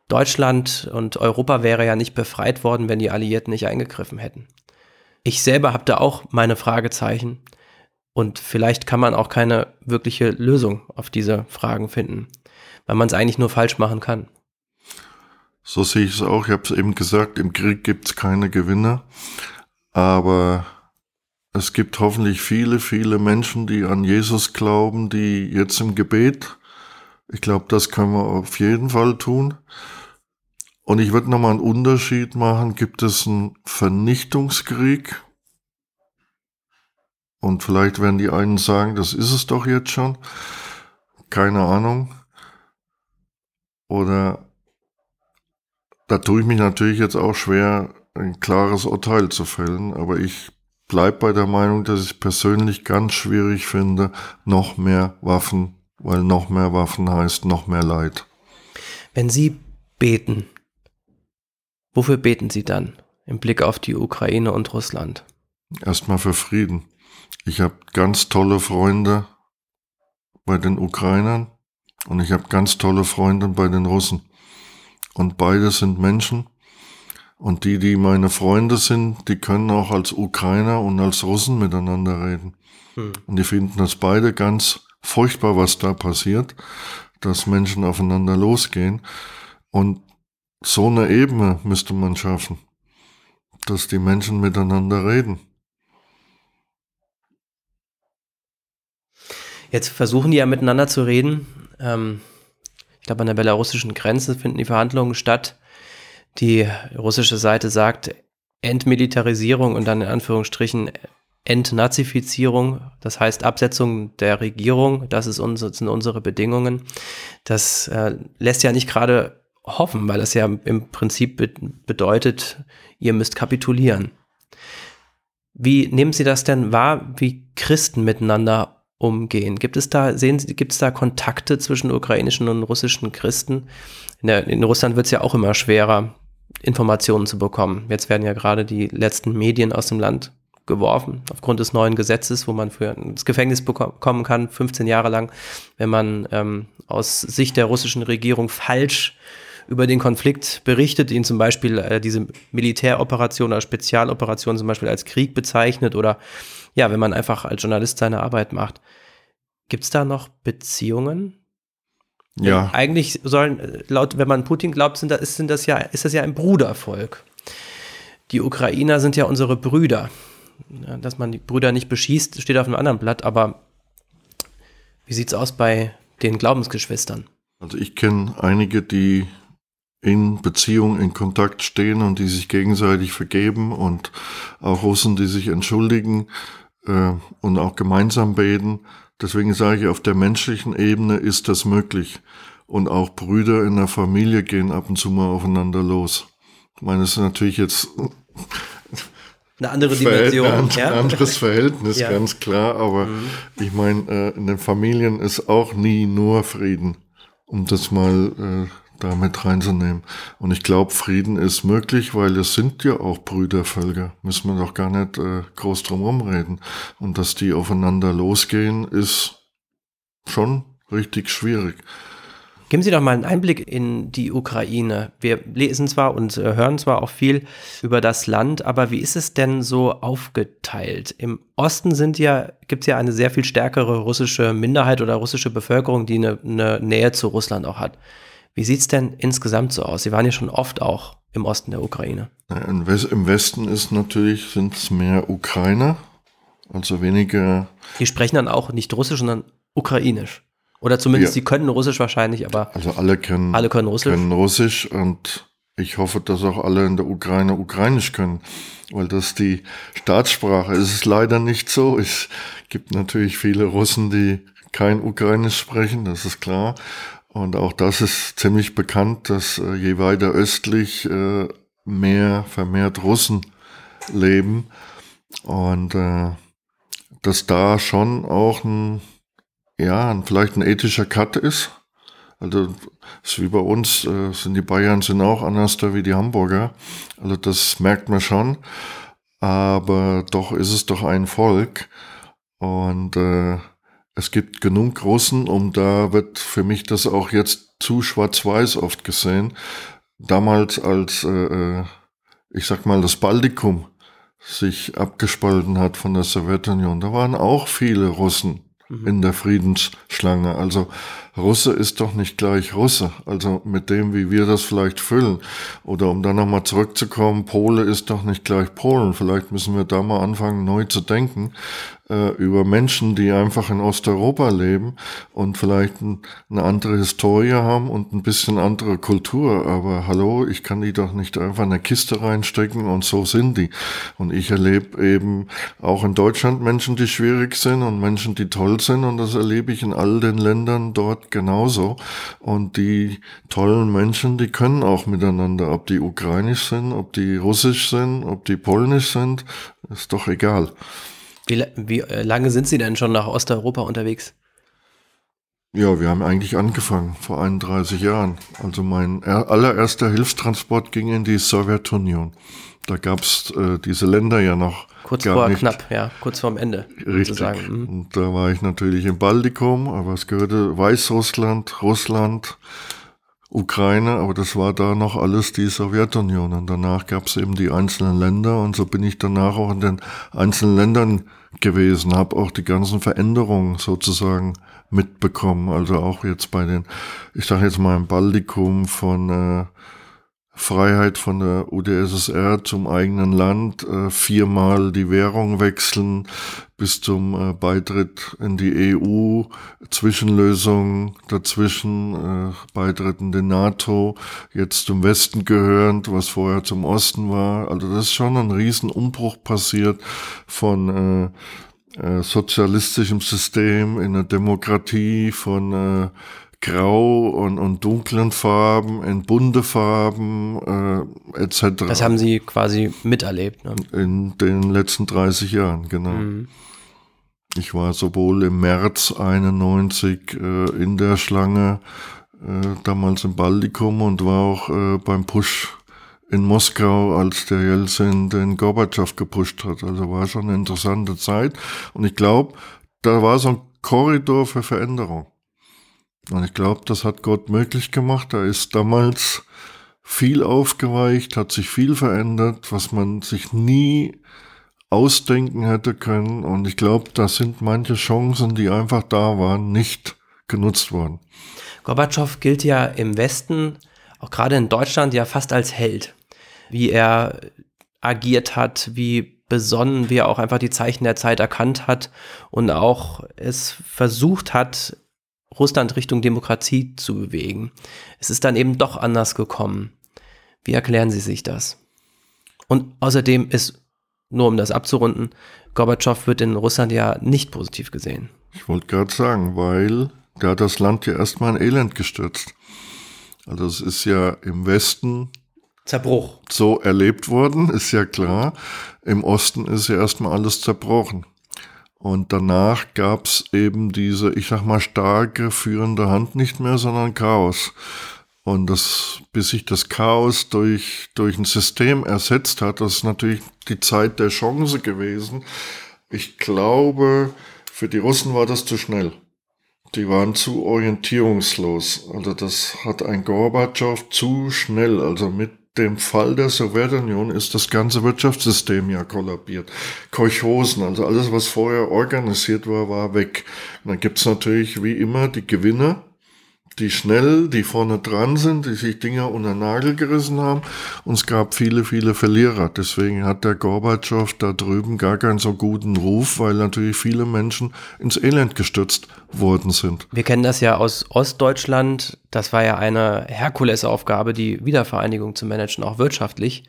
Deutschland und Europa wäre ja nicht befreit worden, wenn die Alliierten nicht eingegriffen hätten. Ich selber habe da auch meine Fragezeichen. Und vielleicht kann man auch keine wirkliche Lösung auf diese Fragen finden, weil man es eigentlich nur falsch machen kann. So sehe ich es auch. Ich habe es eben gesagt, im Krieg gibt es keine Gewinner. Aber es gibt hoffentlich viele, viele Menschen, die an Jesus glauben, die jetzt im Gebet ich glaube, das können wir auf jeden Fall tun. Und ich würde nochmal einen Unterschied machen. Gibt es einen Vernichtungskrieg? Und vielleicht werden die einen sagen, das ist es doch jetzt schon. Keine Ahnung. Oder da tue ich mich natürlich jetzt auch schwer, ein klares Urteil zu fällen. Aber ich bleibe bei der Meinung, dass ich persönlich ganz schwierig finde, noch mehr Waffen weil noch mehr Waffen heißt noch mehr Leid. Wenn Sie beten, wofür beten Sie dann im Blick auf die Ukraine und Russland? Erstmal für Frieden. Ich habe ganz tolle Freunde bei den Ukrainern und ich habe ganz tolle Freunde bei den Russen. Und beide sind Menschen. Und die, die meine Freunde sind, die können auch als Ukrainer und als Russen miteinander reden. Hm. Und die finden das beide ganz furchtbar, was da passiert, dass Menschen aufeinander losgehen. Und so eine Ebene müsste man schaffen, dass die Menschen miteinander reden. Jetzt versuchen die ja miteinander zu reden. Ähm, ich glaube, an der belarussischen Grenze finden die Verhandlungen statt. Die russische Seite sagt Entmilitarisierung und dann in Anführungsstrichen Entnazifizierung, das heißt Absetzung der Regierung, das, ist unsere, sind unsere Bedingungen. Das äh, lässt ja nicht gerade hoffen, weil das ja im Prinzip be bedeutet, ihr müsst kapitulieren. Wie nehmen Sie das denn wahr, wie Christen miteinander umgehen? Gibt es da, sehen Sie, gibt es da Kontakte zwischen ukrainischen und russischen Christen? In, der, in Russland wird es ja auch immer schwerer, Informationen zu bekommen. Jetzt werden ja gerade die letzten Medien aus dem Land geworfen, aufgrund des neuen Gesetzes, wo man für ins Gefängnis bekommen kann, 15 Jahre lang, wenn man ähm, aus Sicht der russischen Regierung falsch über den Konflikt berichtet, ihn zum Beispiel äh, diese Militäroperation oder Spezialoperation zum Beispiel als Krieg bezeichnet oder ja, wenn man einfach als Journalist seine Arbeit macht. Gibt es da noch Beziehungen? Ja. Eigentlich sollen, äh, laut, wenn man Putin glaubt, sind das, sind das ja, ist das ja ein Brudervolk. Die Ukrainer sind ja unsere Brüder dass man die Brüder nicht beschießt, steht auf einem anderen Blatt, aber Wie sieht es aus bei den Glaubensgeschwistern? Also ich kenne einige, die in Beziehung, in Kontakt stehen und die sich gegenseitig vergeben und auch Russen, die sich entschuldigen äh, und auch gemeinsam beten. Deswegen sage ich, auf der menschlichen Ebene ist das möglich. Und auch Brüder in der Familie gehen ab und zu mal aufeinander los. Ich meine, das ist natürlich jetzt eine andere Dimension. Ein ja? anderes Verhältnis, ja. ganz klar. Aber mhm. ich meine, äh, in den Familien ist auch nie nur Frieden, um das mal äh, da mit reinzunehmen. Und ich glaube, Frieden ist möglich, weil es sind ja auch Brüdervölker. Müssen wir doch gar nicht äh, groß drum rumreden. Und dass die aufeinander losgehen, ist schon richtig schwierig. Geben Sie doch mal einen Einblick in die Ukraine. Wir lesen zwar und äh, hören zwar auch viel über das Land, aber wie ist es denn so aufgeteilt? Im Osten ja, gibt es ja eine sehr viel stärkere russische Minderheit oder russische Bevölkerung, die eine, eine Nähe zu Russland auch hat. Wie sieht es denn insgesamt so aus? Sie waren ja schon oft auch im Osten der Ukraine. Im Westen ist natürlich, sind es mehr Ukrainer, also weniger. Die sprechen dann auch nicht Russisch, sondern Ukrainisch. Oder zumindest, ja. die können Russisch wahrscheinlich, aber. Also alle können, alle können Russisch. Können Russisch und ich hoffe, dass auch alle in der Ukraine Ukrainisch können, weil das die Staatssprache ist. Es ist leider nicht so. Es gibt natürlich viele Russen, die kein Ukrainisch sprechen, das ist klar. Und auch das ist ziemlich bekannt, dass äh, je weiter östlich äh, mehr vermehrt Russen leben und äh, dass da schon auch ein, ja, ein, vielleicht ein ethischer Cut ist. Also ist wie bei uns, äh, sind die Bayern sind auch anders da wie die Hamburger. Also das merkt man schon. Aber doch ist es doch ein Volk. Und äh, es gibt genug Russen, um da wird für mich das auch jetzt zu schwarz-weiß oft gesehen. Damals als, äh, äh, ich sag mal, das Baltikum sich abgespalten hat von der Sowjetunion, da waren auch viele Russen mhm. in der Friedensschlange. Also Russe ist doch nicht gleich Russe. Also mit dem, wie wir das vielleicht füllen. Oder um dann nochmal zurückzukommen, Pole ist doch nicht gleich Polen. Vielleicht müssen wir da mal anfangen, neu zu denken äh, über Menschen, die einfach in Osteuropa leben und vielleicht ein, eine andere Historie haben und ein bisschen andere Kultur. Aber hallo, ich kann die doch nicht einfach in eine Kiste reinstecken und so sind die. Und ich erlebe eben auch in Deutschland Menschen, die schwierig sind und Menschen, die toll sind und das erlebe ich in all den Ländern dort genauso. Und die tollen Menschen, die können auch miteinander, ob die ukrainisch sind, ob die russisch sind, ob die polnisch sind, ist doch egal. Wie, wie äh, lange sind Sie denn schon nach Osteuropa unterwegs? Ja, wir haben eigentlich angefangen vor 31 Jahren. Also mein allererster Hilfstransport ging in die Sowjetunion. Da gab's äh, diese Länder ja noch. Kurz vor nicht. knapp, ja, kurz vorm Ende. Richtig. Mhm. Und da war ich natürlich im Baltikum, aber es gehörte Weißrussland, Russland, Ukraine, aber das war da noch alles die Sowjetunion. Und danach gab es eben die einzelnen Länder und so bin ich danach auch in den einzelnen Ländern gewesen, habe auch die ganzen Veränderungen sozusagen mitbekommen. Also auch jetzt bei den, ich sage jetzt mal im Baltikum von äh, Freiheit von der UdSSR zum eigenen Land, äh, viermal die Währung wechseln bis zum äh, Beitritt in die EU, Zwischenlösung dazwischen, äh, Beitritt in die NATO, jetzt zum Westen gehörend, was vorher zum Osten war. Also das ist schon ein Riesenumbruch passiert von äh, sozialistischem System in eine Demokratie, von äh, Grau und, und dunklen Farben, in bunte Farben äh, etc. Das haben Sie quasi miterlebt. Ne? In den letzten 30 Jahren, genau. Mhm. Ich war sowohl im März 91 äh, in der Schlange, äh, damals im Baltikum und war auch äh, beim Push in Moskau, als der Jelzin den Gorbatschow gepusht hat. Also war schon eine interessante Zeit. Und ich glaube, da war so ein Korridor für Veränderung. Und ich glaube, das hat Gott möglich gemacht. Da ist damals viel aufgeweicht, hat sich viel verändert, was man sich nie ausdenken hätte können. Und ich glaube, da sind manche Chancen, die einfach da waren, nicht genutzt worden. Gorbatschow gilt ja im Westen, auch gerade in Deutschland, ja fast als Held. Wie er agiert hat, wie besonnen, wie er auch einfach die Zeichen der Zeit erkannt hat und auch es versucht hat, Russland Richtung Demokratie zu bewegen. Es ist dann eben doch anders gekommen. Wie erklären Sie sich das? Und außerdem ist, nur um das abzurunden, Gorbatschow wird in Russland ja nicht positiv gesehen. Ich wollte gerade sagen, weil der hat das Land ja erstmal in Elend gestürzt. Also es ist ja im Westen Zerbruch. So erlebt worden, ist ja klar. Im Osten ist ja erstmal alles zerbrochen. Und danach gab's eben diese, ich sag mal, starke führende Hand nicht mehr, sondern Chaos. Und das, bis sich das Chaos durch, durch ein System ersetzt hat, das ist natürlich die Zeit der Chance gewesen. Ich glaube, für die Russen war das zu schnell. Die waren zu orientierungslos. Also das hat ein Gorbatschow zu schnell, also mit dem Fall der Sowjetunion ist das ganze Wirtschaftssystem ja kollabiert. Kolchosen, also alles, was vorher organisiert war, war weg. Und dann gibt's natürlich wie immer die Gewinner, die schnell, die vorne dran sind, die sich Dinger unter Nagel gerissen haben. Und es gab viele, viele Verlierer. Deswegen hat der Gorbatschow da drüben gar keinen so guten Ruf, weil natürlich viele Menschen ins Elend gestürzt worden sind. Wir kennen das ja aus Ostdeutschland. Das war ja eine Herkulesaufgabe, die Wiedervereinigung zu managen, auch wirtschaftlich.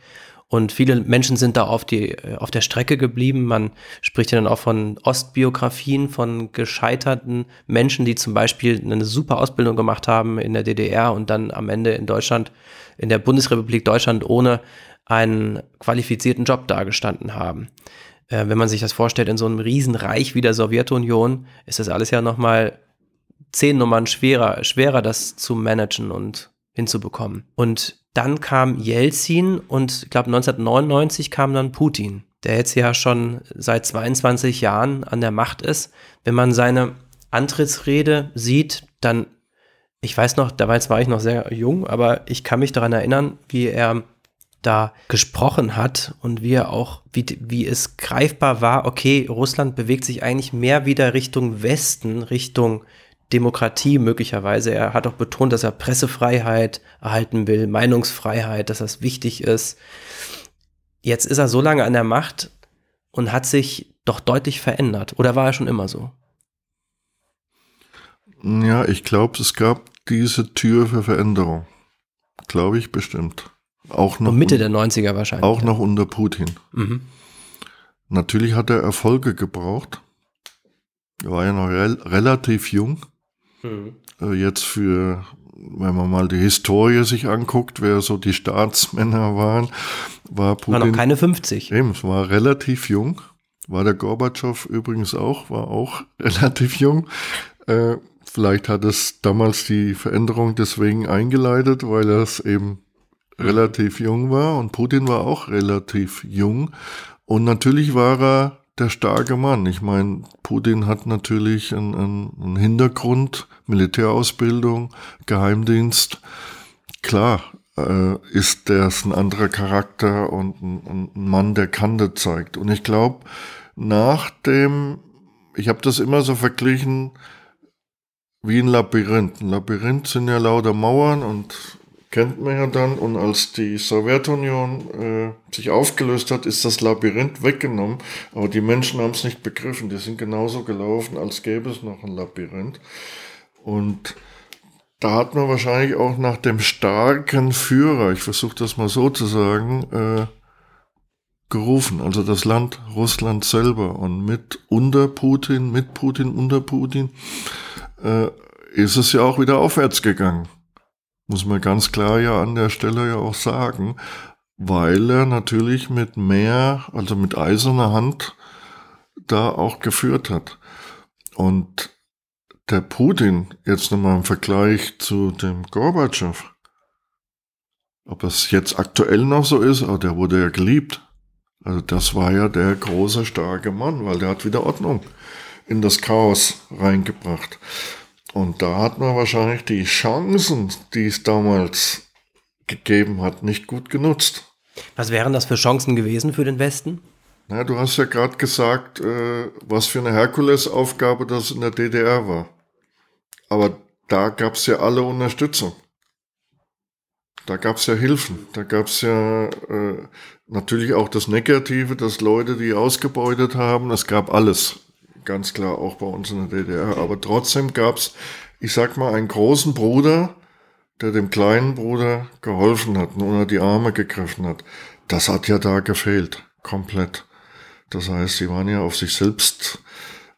Und viele Menschen sind da auf, die, äh, auf der Strecke geblieben. Man spricht ja dann auch von Ostbiografien, von gescheiterten Menschen, die zum Beispiel eine super Ausbildung gemacht haben in der DDR und dann am Ende in Deutschland, in der Bundesrepublik Deutschland ohne einen qualifizierten Job dagestanden haben. Äh, wenn man sich das vorstellt, in so einem Riesenreich wie der Sowjetunion, ist das alles ja nochmal zehn Nummern schwerer, schwerer, das zu managen und hinzubekommen. Und dann kam Jelzin und ich glaube 1999 kam dann Putin, der jetzt ja schon seit 22 Jahren an der Macht ist. Wenn man seine Antrittsrede sieht, dann, ich weiß noch, damals war ich noch sehr jung, aber ich kann mich daran erinnern, wie er da gesprochen hat und wie er auch, wie, wie es greifbar war, okay, Russland bewegt sich eigentlich mehr wieder Richtung Westen, Richtung Demokratie möglicherweise. Er hat auch betont, dass er Pressefreiheit erhalten will, Meinungsfreiheit, dass das wichtig ist. Jetzt ist er so lange an der Macht und hat sich doch deutlich verändert. Oder war er schon immer so? Ja, ich glaube, es gab diese Tür für Veränderung. Glaube ich bestimmt. Auch noch Mitte der 90er wahrscheinlich. Auch noch unter Putin. Mhm. Natürlich hat er Erfolge gebraucht. Er war ja noch re relativ jung. Mhm. Jetzt für, wenn man mal die Historie sich anguckt, wer so die Staatsmänner waren, war Putin. War noch keine 50. Eben, es war relativ jung. War der Gorbatschow übrigens auch, war auch relativ jung. Äh, vielleicht hat es damals die Veränderung deswegen eingeleitet, weil er es eben relativ jung war und Putin war auch relativ jung. Und natürlich war er der starke Mann. Ich meine, Putin hat natürlich einen, einen Hintergrund, Militärausbildung, Geheimdienst. Klar äh, ist der ein anderer Charakter und ein, ein Mann, der Kante zeigt. Und ich glaube, nach dem, ich habe das immer so verglichen wie ein Labyrinth. Ein Labyrinth sind ja lauter Mauern und kennt man ja dann. Und als die Sowjetunion äh, sich aufgelöst hat, ist das Labyrinth weggenommen. Aber die Menschen haben es nicht begriffen. Die sind genauso gelaufen, als gäbe es noch ein Labyrinth. Und da hat man wahrscheinlich auch nach dem starken Führer, ich versuche das mal so zu sagen, äh, gerufen. Also das Land Russland selber. Und mit unter Putin, mit Putin, unter Putin, äh, ist es ja auch wieder aufwärts gegangen muss man ganz klar ja an der Stelle ja auch sagen, weil er natürlich mit mehr, also mit eiserner Hand da auch geführt hat. Und der Putin, jetzt nochmal im Vergleich zu dem Gorbatschow, ob es jetzt aktuell noch so ist, aber der wurde ja geliebt. Also das war ja der große, starke Mann, weil der hat wieder Ordnung in das Chaos reingebracht. Und da hat man wahrscheinlich die Chancen, die es damals gegeben hat, nicht gut genutzt. Was wären das für Chancen gewesen für den Westen? Na, du hast ja gerade gesagt, äh, was für eine Herkulesaufgabe das in der DDR war. Aber da gab es ja alle Unterstützung. Da gab es ja Hilfen. Da gab es ja äh, Natürlich auch das Negative, dass Leute, die ausgebeutet haben, es gab alles. Ganz klar, auch bei uns in der DDR. Aber trotzdem gab es, ich sag mal, einen großen Bruder, der dem kleinen Bruder geholfen hat und unter die Arme gegriffen hat. Das hat ja da gefehlt. Komplett. Das heißt, sie waren ja auf sich selbst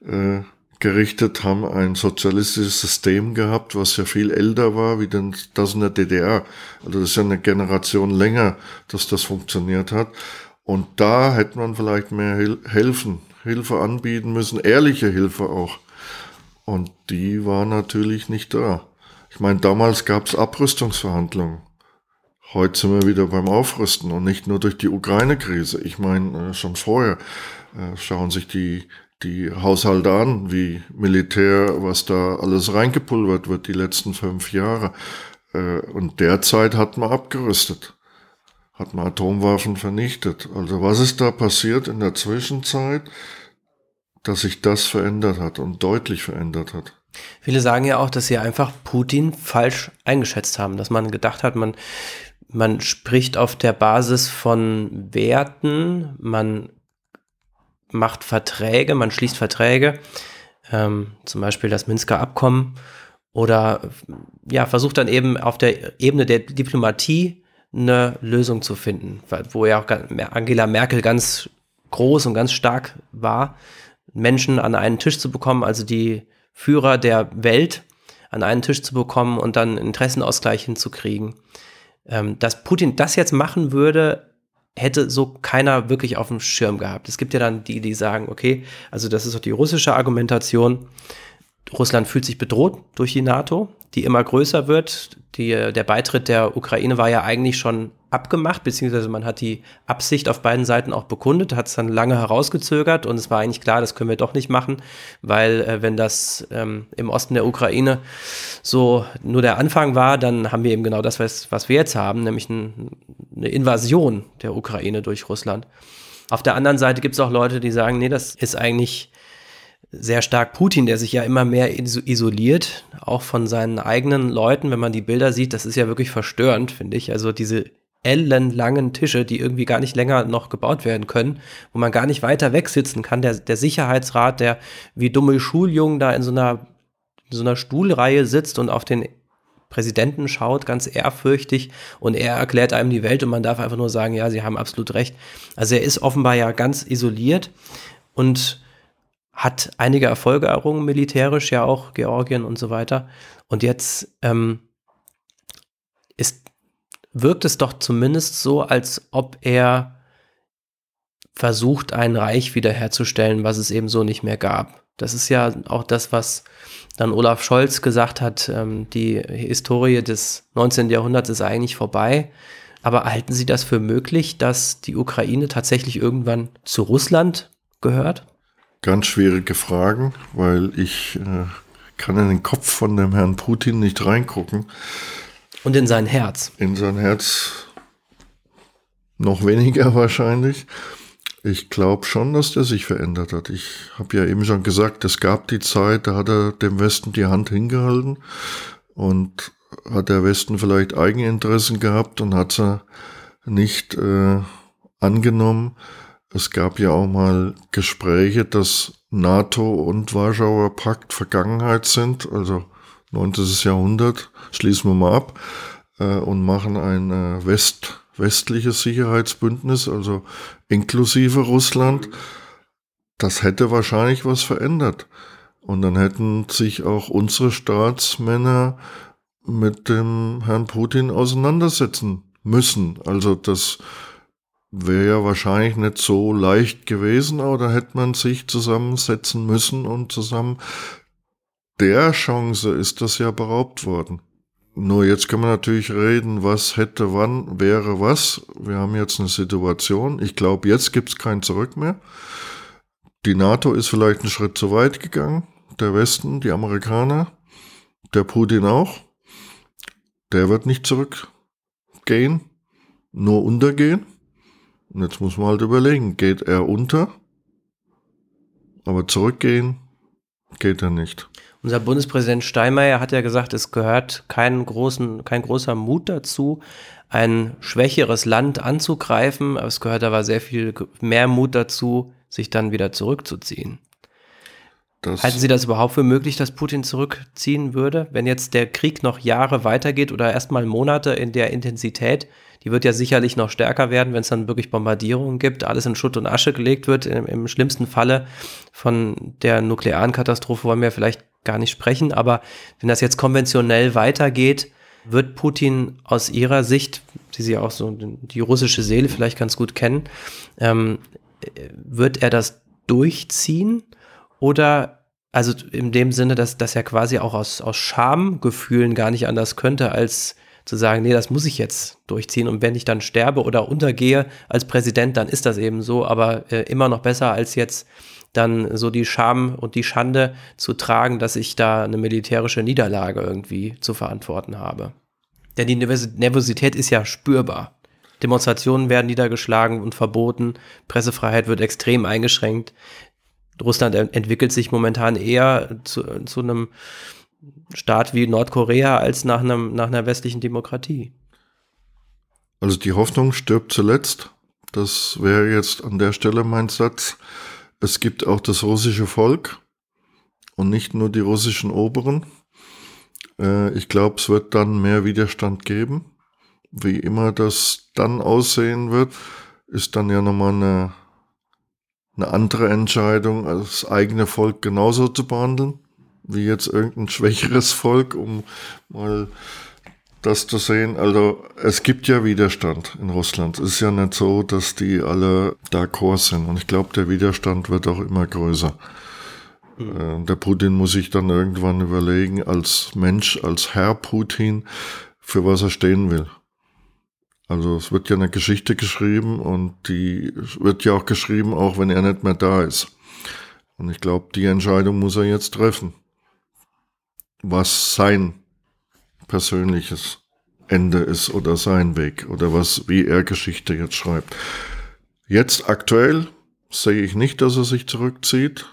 äh, gerichtet, haben ein sozialistisches System gehabt, was ja viel älter war wie denn das in der DDR. Also das ist ja eine Generation länger, dass das funktioniert hat. Und da hätte man vielleicht mehr helfen, Hilfe anbieten müssen, ehrliche Hilfe auch. Und die war natürlich nicht da. Ich meine, damals gab es Abrüstungsverhandlungen. Heute sind wir wieder beim Aufrüsten und nicht nur durch die Ukraine-Krise. Ich meine, äh, schon vorher äh, schauen sich die die Haushalte an, wie Militär, was da alles reingepulvert wird die letzten fünf Jahre. Äh, und derzeit hat man abgerüstet, hat man Atomwaffen vernichtet. Also was ist da passiert in der Zwischenzeit, dass sich das verändert hat und deutlich verändert hat? Viele sagen ja auch, dass sie einfach Putin falsch eingeschätzt haben, dass man gedacht hat, man, man spricht auf der Basis von Werten, man macht Verträge, man schließt Verträge, ähm, zum Beispiel das Minsker Abkommen oder ja, versucht dann eben auf der Ebene der Diplomatie eine Lösung zu finden, wo ja auch Angela Merkel ganz groß und ganz stark war, Menschen an einen Tisch zu bekommen, also die Führer der Welt an einen Tisch zu bekommen und dann Interessenausgleich hinzukriegen. Ähm, dass Putin das jetzt machen würde, hätte so keiner wirklich auf dem Schirm gehabt. Es gibt ja dann die, die sagen, okay, also das ist doch die russische Argumentation. Russland fühlt sich bedroht durch die NATO, die immer größer wird. Die, der Beitritt der Ukraine war ja eigentlich schon abgemacht, beziehungsweise man hat die Absicht auf beiden Seiten auch bekundet, hat es dann lange herausgezögert und es war eigentlich klar, das können wir doch nicht machen, weil äh, wenn das ähm, im Osten der Ukraine so nur der Anfang war, dann haben wir eben genau das, was, was wir jetzt haben, nämlich ein, eine Invasion der Ukraine durch Russland. Auf der anderen Seite gibt es auch Leute, die sagen, nee, das ist eigentlich sehr stark Putin, der sich ja immer mehr isoliert, auch von seinen eigenen Leuten, wenn man die Bilder sieht, das ist ja wirklich verstörend, finde ich. Also diese ellenlangen Tische, die irgendwie gar nicht länger noch gebaut werden können, wo man gar nicht weiter wegsitzen kann. Der, der Sicherheitsrat, der wie dumme Schuljungen da in so einer, in so einer Stuhlreihe sitzt und auf den Präsidenten schaut, ganz ehrfürchtig und er erklärt einem die Welt und man darf einfach nur sagen, ja, sie haben absolut recht. Also er ist offenbar ja ganz isoliert und hat einige Erfolge errungen, militärisch ja auch, Georgien und so weiter. Und jetzt ähm, ist wirkt es doch zumindest so, als ob er versucht, ein Reich wiederherzustellen, was es eben so nicht mehr gab. Das ist ja auch das, was dann Olaf Scholz gesagt hat, ähm, die Historie des 19. Jahrhunderts ist eigentlich vorbei. Aber halten Sie das für möglich, dass die Ukraine tatsächlich irgendwann zu Russland gehört? Ganz schwierige Fragen, weil ich äh, kann in den Kopf von dem Herrn Putin nicht reingucken. Und in sein Herz. In sein Herz noch weniger wahrscheinlich. Ich glaube schon, dass der sich verändert hat. Ich habe ja eben schon gesagt, es gab die Zeit, da hat er dem Westen die Hand hingehalten und hat der Westen vielleicht Eigeninteressen gehabt und hat sie nicht äh, angenommen. Es gab ja auch mal Gespräche, dass NATO und Warschauer Pakt Vergangenheit sind, also 19. Jahrhundert, schließen wir mal ab äh, und machen ein äh, West, westliches Sicherheitsbündnis, also inklusive Russland. Das hätte wahrscheinlich was verändert. Und dann hätten sich auch unsere Staatsmänner mit dem Herrn Putin auseinandersetzen müssen. Also das wäre ja wahrscheinlich nicht so leicht gewesen, aber da hätte man sich zusammensetzen müssen und zusammen der Chance ist das ja beraubt worden. Nur jetzt kann man natürlich reden, was hätte, wann, wäre was. Wir haben jetzt eine Situation. Ich glaube, jetzt gibt es kein Zurück mehr. Die NATO ist vielleicht einen Schritt zu weit gegangen. Der Westen, die Amerikaner, der Putin auch. Der wird nicht zurückgehen, nur untergehen. Und jetzt muss man halt überlegen, geht er unter? Aber zurückgehen geht er nicht. Unser Bundespräsident Steinmeier hat ja gesagt, es gehört kein, großen, kein großer Mut dazu, ein schwächeres Land anzugreifen. Es gehört aber sehr viel mehr Mut dazu, sich dann wieder zurückzuziehen. Das Halten Sie das überhaupt für möglich, dass Putin zurückziehen würde, wenn jetzt der Krieg noch Jahre weitergeht oder erstmal Monate in der Intensität? Die wird ja sicherlich noch stärker werden, wenn es dann wirklich Bombardierungen gibt, alles in Schutt und Asche gelegt wird. Im, Im, schlimmsten Falle von der nuklearen Katastrophe wollen wir vielleicht gar nicht sprechen, aber wenn das jetzt konventionell weitergeht, wird Putin aus Ihrer Sicht, die Sie auch so die russische Seele vielleicht ganz gut kennen, ähm, wird er das durchziehen? Oder, also in dem Sinne, dass, dass er quasi auch aus, aus Schamgefühlen gar nicht anders könnte, als zu sagen, nee, das muss ich jetzt durchziehen. Und wenn ich dann sterbe oder untergehe als Präsident, dann ist das eben so, aber äh, immer noch besser als jetzt dann so die Scham und die Schande zu tragen, dass ich da eine militärische Niederlage irgendwie zu verantworten habe. Denn die Nervosität ist ja spürbar. Demonstrationen werden niedergeschlagen und verboten, Pressefreiheit wird extrem eingeschränkt. Russland entwickelt sich momentan eher zu, zu einem Staat wie Nordkorea als nach, einem, nach einer westlichen Demokratie. Also die Hoffnung stirbt zuletzt. Das wäre jetzt an der Stelle mein Satz. Es gibt auch das russische Volk und nicht nur die russischen Oberen. Äh, ich glaube, es wird dann mehr Widerstand geben. Wie immer das dann aussehen wird, ist dann ja nochmal eine eine andere Entscheidung, das eigene Volk genauso zu behandeln, wie jetzt irgendein schwächeres Volk, um mal das zu sehen. Also es gibt ja Widerstand in Russland. Es ist ja nicht so, dass die alle d'accord sind. Und ich glaube, der Widerstand wird auch immer größer. Mhm. Der Putin muss sich dann irgendwann überlegen, als Mensch, als Herr Putin, für was er stehen will. Also es wird ja eine Geschichte geschrieben und die wird ja auch geschrieben, auch wenn er nicht mehr da ist. Und ich glaube, die Entscheidung muss er jetzt treffen. Was sein persönliches Ende ist oder sein Weg oder was, wie er Geschichte jetzt schreibt. Jetzt aktuell sehe ich nicht, dass er sich zurückzieht.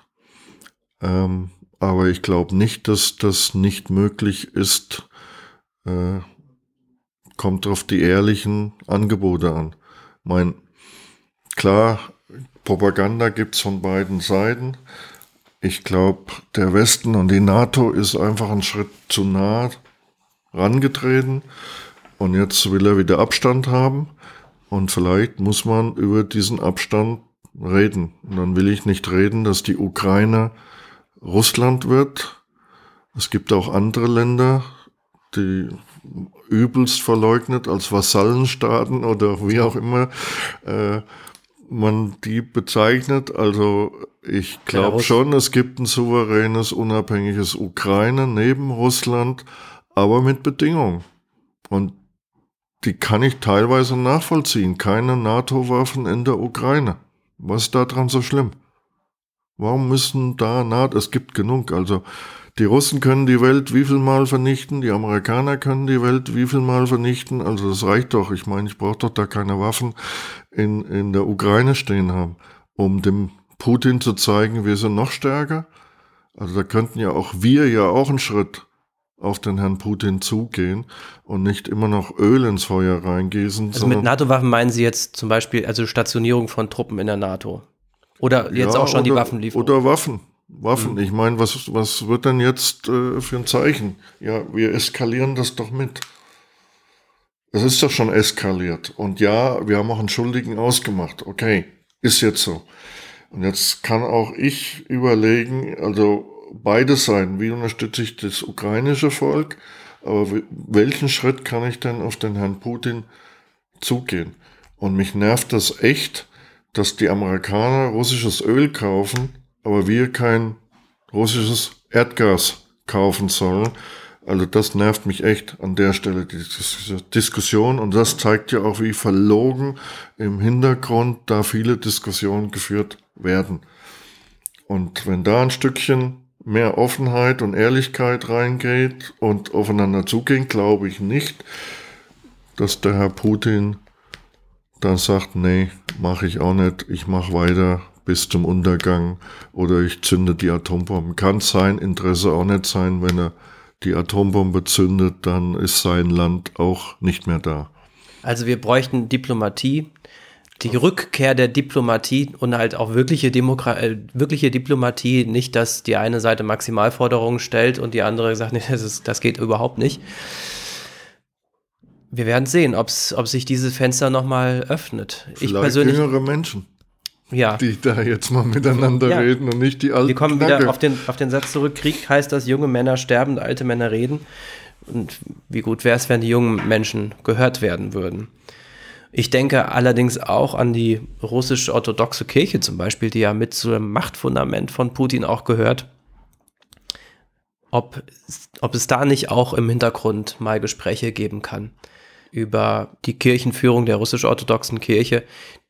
Ähm, aber ich glaube nicht, dass das nicht möglich ist, äh, kommt auf die ehrlichen Angebote an. Mein, klar, Propaganda gibt's von beiden Seiten. Ich glaube, der Westen und die NATO ist einfach einen Schritt zu nah rangetreten. Und jetzt will er wieder Abstand haben. Und vielleicht muss man über diesen Abstand reden. Und dann will ich nicht reden, dass die Ukraine Russland wird. Es gibt auch andere Länder, die übelst verleugnet als Vasallenstaaten oder wie auch immer äh, man die bezeichnet. Also ich glaube schon, es gibt ein souveränes, unabhängiges Ukraine neben Russland, aber mit Bedingungen. Und die kann ich teilweise nachvollziehen. Keine NATO-Waffen in der Ukraine. Was ist daran so schlimm? Warum müssen da NATO, es gibt genug, also die Russen können die Welt wie viel Mal vernichten, die Amerikaner können die Welt wie viel Mal vernichten. Also das reicht doch. Ich meine, ich brauche doch da keine Waffen in, in der Ukraine stehen haben, um dem Putin zu zeigen, wir sind noch stärker. Also da könnten ja auch wir ja auch einen Schritt auf den Herrn Putin zugehen und nicht immer noch Öl ins Feuer reingießen. Also mit NATO-Waffen meinen Sie jetzt zum Beispiel also Stationierung von Truppen in der NATO? Oder jetzt ja, auch schon oder, die Waffenlieferung? Oder Waffen. Waffen. Mhm. Ich meine, was, was wird denn jetzt äh, für ein Zeichen? Ja, wir eskalieren das doch mit. Es ist doch schon eskaliert. Und ja, wir haben auch einen Schuldigen ausgemacht. Okay, ist jetzt so. Und jetzt kann auch ich überlegen, also beide Seiten, wie unterstütze ich das ukrainische Volk, aber welchen Schritt kann ich denn auf den Herrn Putin zugehen? Und mich nervt das echt, dass die Amerikaner russisches Öl kaufen aber wir kein russisches Erdgas kaufen sollen. Also das nervt mich echt an der Stelle, diese Diskussion. Und das zeigt ja auch, wie verlogen im Hintergrund da viele Diskussionen geführt werden. Und wenn da ein Stückchen mehr Offenheit und Ehrlichkeit reingeht und aufeinander zugehen, glaube ich nicht, dass der Herr Putin dann sagt, nee, mache ich auch nicht, ich mache weiter bis zum Untergang oder ich zünde die Atombombe. Kann sein Interesse auch nicht sein, wenn er die Atombombe zündet, dann ist sein Land auch nicht mehr da. Also wir bräuchten Diplomatie, die Rückkehr der Diplomatie und halt auch wirkliche, Demokra äh, wirkliche Diplomatie, nicht, dass die eine Seite Maximalforderungen stellt und die andere sagt, nee, das, ist, das geht überhaupt nicht. Wir werden sehen, ob's, ob sich dieses Fenster nochmal öffnet. Vielleicht ich persönlich, jüngere Menschen ja. die da jetzt mal miteinander ja. reden und nicht die alten. Wir kommen Knacke. wieder auf den, auf den Satz zurück. Krieg heißt, dass junge Männer sterben, alte Männer reden. Und wie gut wäre es, wenn die jungen Menschen gehört werden würden. Ich denke allerdings auch an die russisch-orthodoxe Kirche zum Beispiel, die ja mit zum Machtfundament von Putin auch gehört. Ob, ob es da nicht auch im Hintergrund mal Gespräche geben kann über die Kirchenführung der russisch-orthodoxen Kirche,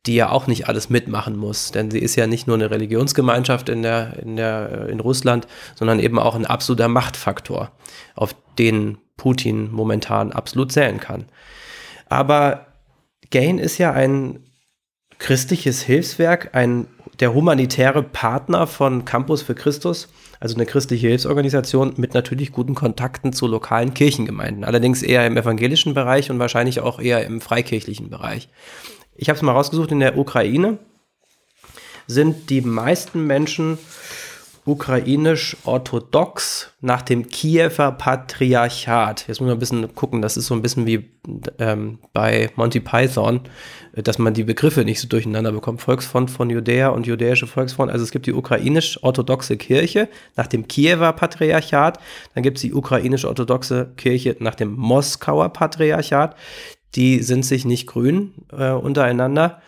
die ja auch nicht alles mitmachen muss, denn sie ist ja nicht nur eine Religionsgemeinschaft in der, in der, in Russland, sondern eben auch ein absoluter Machtfaktor, auf den Putin momentan absolut zählen kann. Aber Gain ist ja ein christliches Hilfswerk, ein, der humanitäre Partner von Campus für Christus, also eine christliche Hilfsorganisation mit natürlich guten Kontakten zu lokalen Kirchengemeinden, allerdings eher im evangelischen Bereich und wahrscheinlich auch eher im freikirchlichen Bereich. Ich habe es mal rausgesucht, in der Ukraine sind die meisten Menschen ukrainisch-orthodox nach dem Kiewer Patriarchat. Jetzt muss man ein bisschen gucken, das ist so ein bisschen wie ähm, bei Monty Python, dass man die Begriffe nicht so durcheinander bekommt. Volksfront von Judäa und jüdische Volksfront. Also es gibt die ukrainisch-orthodoxe Kirche nach dem Kiewer Patriarchat, dann gibt es die ukrainisch-orthodoxe Kirche nach dem Moskauer Patriarchat. Die sind sich nicht grün äh, untereinander.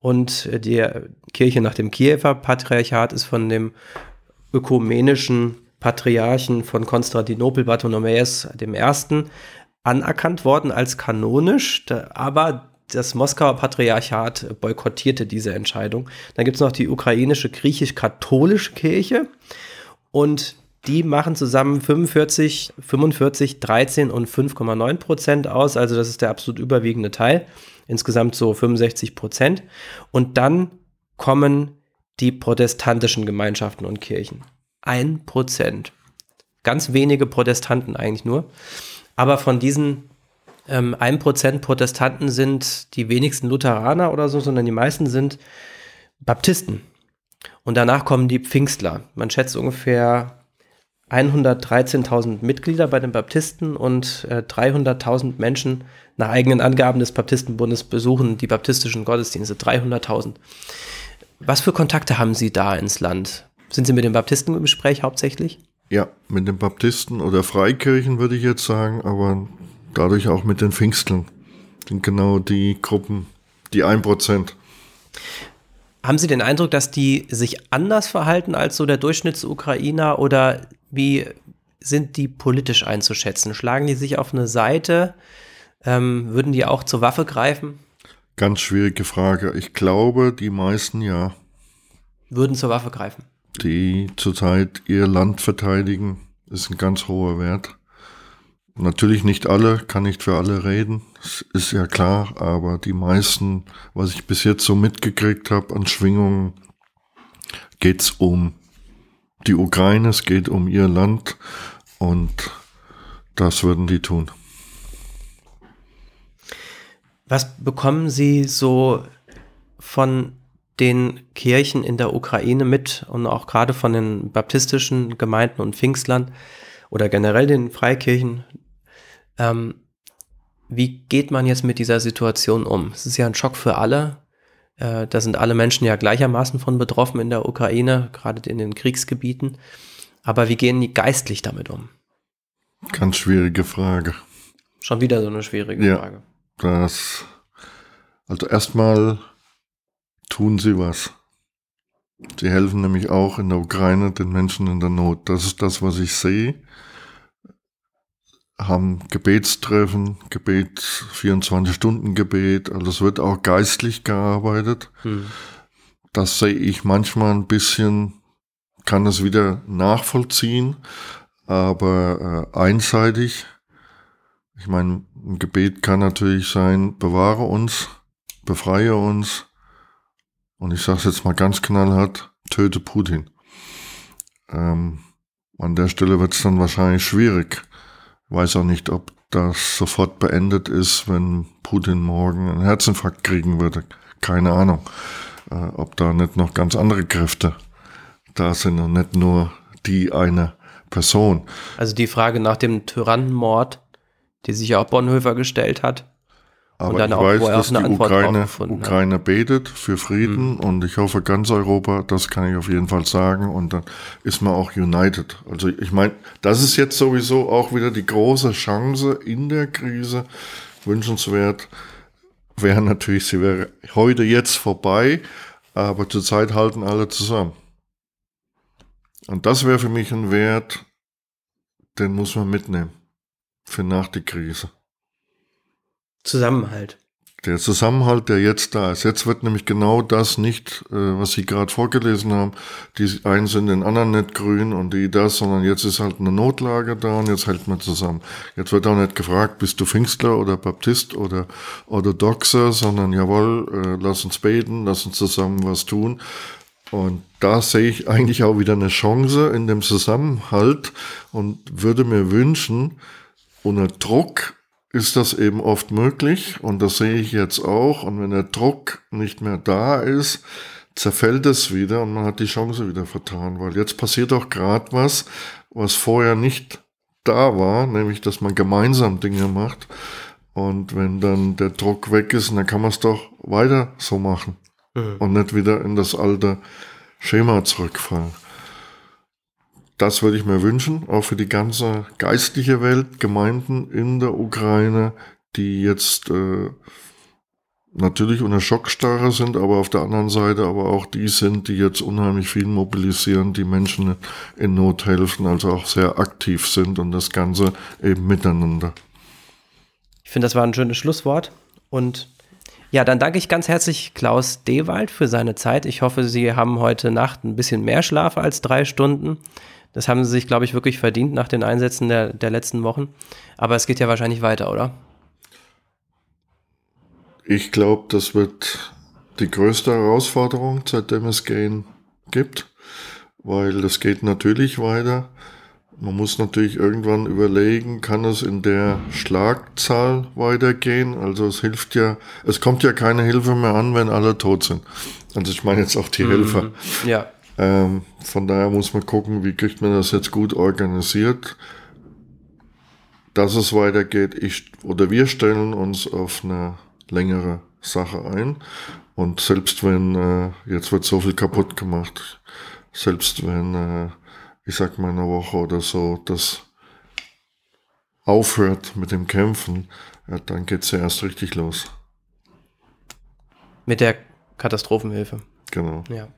Und die Kirche nach dem Kiewer Patriarchat ist von dem ökumenischen Patriarchen von Konstantinopel, Bartholomäus I., anerkannt worden als kanonisch, aber das Moskauer Patriarchat boykottierte diese Entscheidung. Dann gibt es noch die ukrainische griechisch-katholische Kirche und die machen zusammen 45, 45, 13 und 5,9 Prozent aus. Also das ist der absolut überwiegende Teil. Insgesamt so 65 Prozent. Und dann kommen die protestantischen Gemeinschaften und Kirchen. Ein Prozent. Ganz wenige Protestanten eigentlich nur. Aber von diesen ähm, 1% Protestanten sind die wenigsten Lutheraner oder so, sondern die meisten sind Baptisten. Und danach kommen die Pfingstler. Man schätzt ungefähr 113.000 Mitglieder bei den Baptisten und äh, 300.000 Menschen nach eigenen Angaben des Baptistenbundes besuchen die baptistischen Gottesdienste. 300.000. Was für Kontakte haben Sie da ins Land? Sind Sie mit den Baptisten im Gespräch hauptsächlich? Ja, mit den Baptisten oder Freikirchen würde ich jetzt sagen, aber dadurch auch mit den Pfingsteln. Sind genau die Gruppen, die 1%. Haben Sie den Eindruck, dass die sich anders verhalten als so der Durchschnittsukrainer oder wie sind die politisch einzuschätzen? Schlagen die sich auf eine Seite? Ähm, würden die auch zur Waffe greifen? Ganz schwierige Frage. Ich glaube, die meisten ja. Würden zur Waffe greifen. Die zurzeit ihr Land verteidigen, ist ein ganz hoher Wert. Natürlich nicht alle, kann nicht für alle reden, das ist ja klar, aber die meisten, was ich bis jetzt so mitgekriegt habe an Schwingungen, geht's um die Ukraine, es geht um ihr Land und das würden die tun. Was bekommen Sie so von den Kirchen in der Ukraine mit und auch gerade von den baptistischen Gemeinden und Pfingstlern oder generell den Freikirchen? Ähm, wie geht man jetzt mit dieser Situation um? Es ist ja ein Schock für alle. Äh, da sind alle Menschen ja gleichermaßen von betroffen in der Ukraine, gerade in den Kriegsgebieten. Aber wie gehen die geistlich damit um? Ganz schwierige Frage. Schon wieder so eine schwierige ja, Frage. Das, also erstmal tun sie was. Sie helfen nämlich auch in der Ukraine den Menschen in der Not. Das ist das, was ich sehe haben Gebetstreffen, Gebet, 24-Stunden-Gebet, also es wird auch geistlich gearbeitet. Hm. Das sehe ich manchmal ein bisschen, kann es wieder nachvollziehen, aber äh, einseitig. Ich meine, ein Gebet kann natürlich sein, bewahre uns, befreie uns und ich sage es jetzt mal ganz knallhart, töte Putin. Ähm, an der Stelle wird es dann wahrscheinlich schwierig. Weiß auch nicht, ob das sofort beendet ist, wenn Putin morgen einen Herzinfarkt kriegen würde. Keine Ahnung. Äh, ob da nicht noch ganz andere Kräfte da sind und nicht nur die eine Person. Also die Frage nach dem Tyrannenmord, die sich ja auch Bonhoeffer gestellt hat. Aber ich weiß, dass die Ukraine, Ukraine betet für Frieden mhm. und ich hoffe ganz Europa, das kann ich auf jeden Fall sagen und dann ist man auch united. Also ich meine, das ist jetzt sowieso auch wieder die große Chance in der Krise, wünschenswert, wäre natürlich, sie wäre heute jetzt vorbei, aber zurzeit halten alle zusammen. Und das wäre für mich ein Wert, den muss man mitnehmen für nach der Krise. Zusammenhalt. Der Zusammenhalt, der jetzt da ist. Jetzt wird nämlich genau das nicht, äh, was Sie gerade vorgelesen haben. Die einen sind den anderen nicht grün und die das, sondern jetzt ist halt eine Notlage da und jetzt hält man zusammen. Jetzt wird auch nicht gefragt, bist du Pfingstler oder Baptist oder Orthodoxer, sondern jawohl, äh, lass uns beten, lass uns zusammen was tun. Und da sehe ich eigentlich auch wieder eine Chance in dem Zusammenhalt und würde mir wünschen, unter Druck ist das eben oft möglich und das sehe ich jetzt auch. Und wenn der Druck nicht mehr da ist, zerfällt es wieder und man hat die Chance wieder vertan, weil jetzt passiert auch gerade was, was vorher nicht da war, nämlich dass man gemeinsam Dinge macht. Und wenn dann der Druck weg ist, dann kann man es doch weiter so machen mhm. und nicht wieder in das alte Schema zurückfallen das würde ich mir wünschen, auch für die ganze geistliche Welt, Gemeinden in der Ukraine, die jetzt äh, natürlich unter Schockstarre sind, aber auf der anderen Seite aber auch die sind, die jetzt unheimlich viel mobilisieren, die Menschen in Not helfen, also auch sehr aktiv sind und das Ganze eben miteinander. Ich finde, das war ein schönes Schlusswort und ja, dann danke ich ganz herzlich Klaus Dewald für seine Zeit. Ich hoffe, Sie haben heute Nacht ein bisschen mehr Schlaf als drei Stunden. Das haben sie sich, glaube ich, wirklich verdient nach den Einsätzen der, der letzten Wochen. Aber es geht ja wahrscheinlich weiter, oder? Ich glaube, das wird die größte Herausforderung, seitdem es Gehen gibt, weil das geht natürlich weiter. Man muss natürlich irgendwann überlegen, kann es in der Schlagzahl weitergehen? Also es hilft ja, es kommt ja keine Hilfe mehr an, wenn alle tot sind. Also ich meine jetzt auch die mhm. Helfer. Ja. Ähm, von daher muss man gucken, wie kriegt man das jetzt gut organisiert, dass es weitergeht. Ich oder wir stellen uns auf eine längere Sache ein. Und selbst wenn, äh, jetzt wird so viel kaputt gemacht, selbst wenn, äh, ich sag mal eine Woche oder so, das aufhört mit dem Kämpfen, ja, dann geht's ja erst richtig los. Mit der Katastrophenhilfe. Genau. Ja.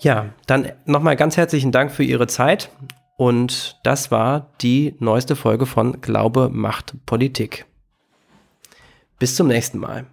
Ja, dann nochmal ganz herzlichen Dank für Ihre Zeit. Und das war die neueste Folge von Glaube macht Politik. Bis zum nächsten Mal.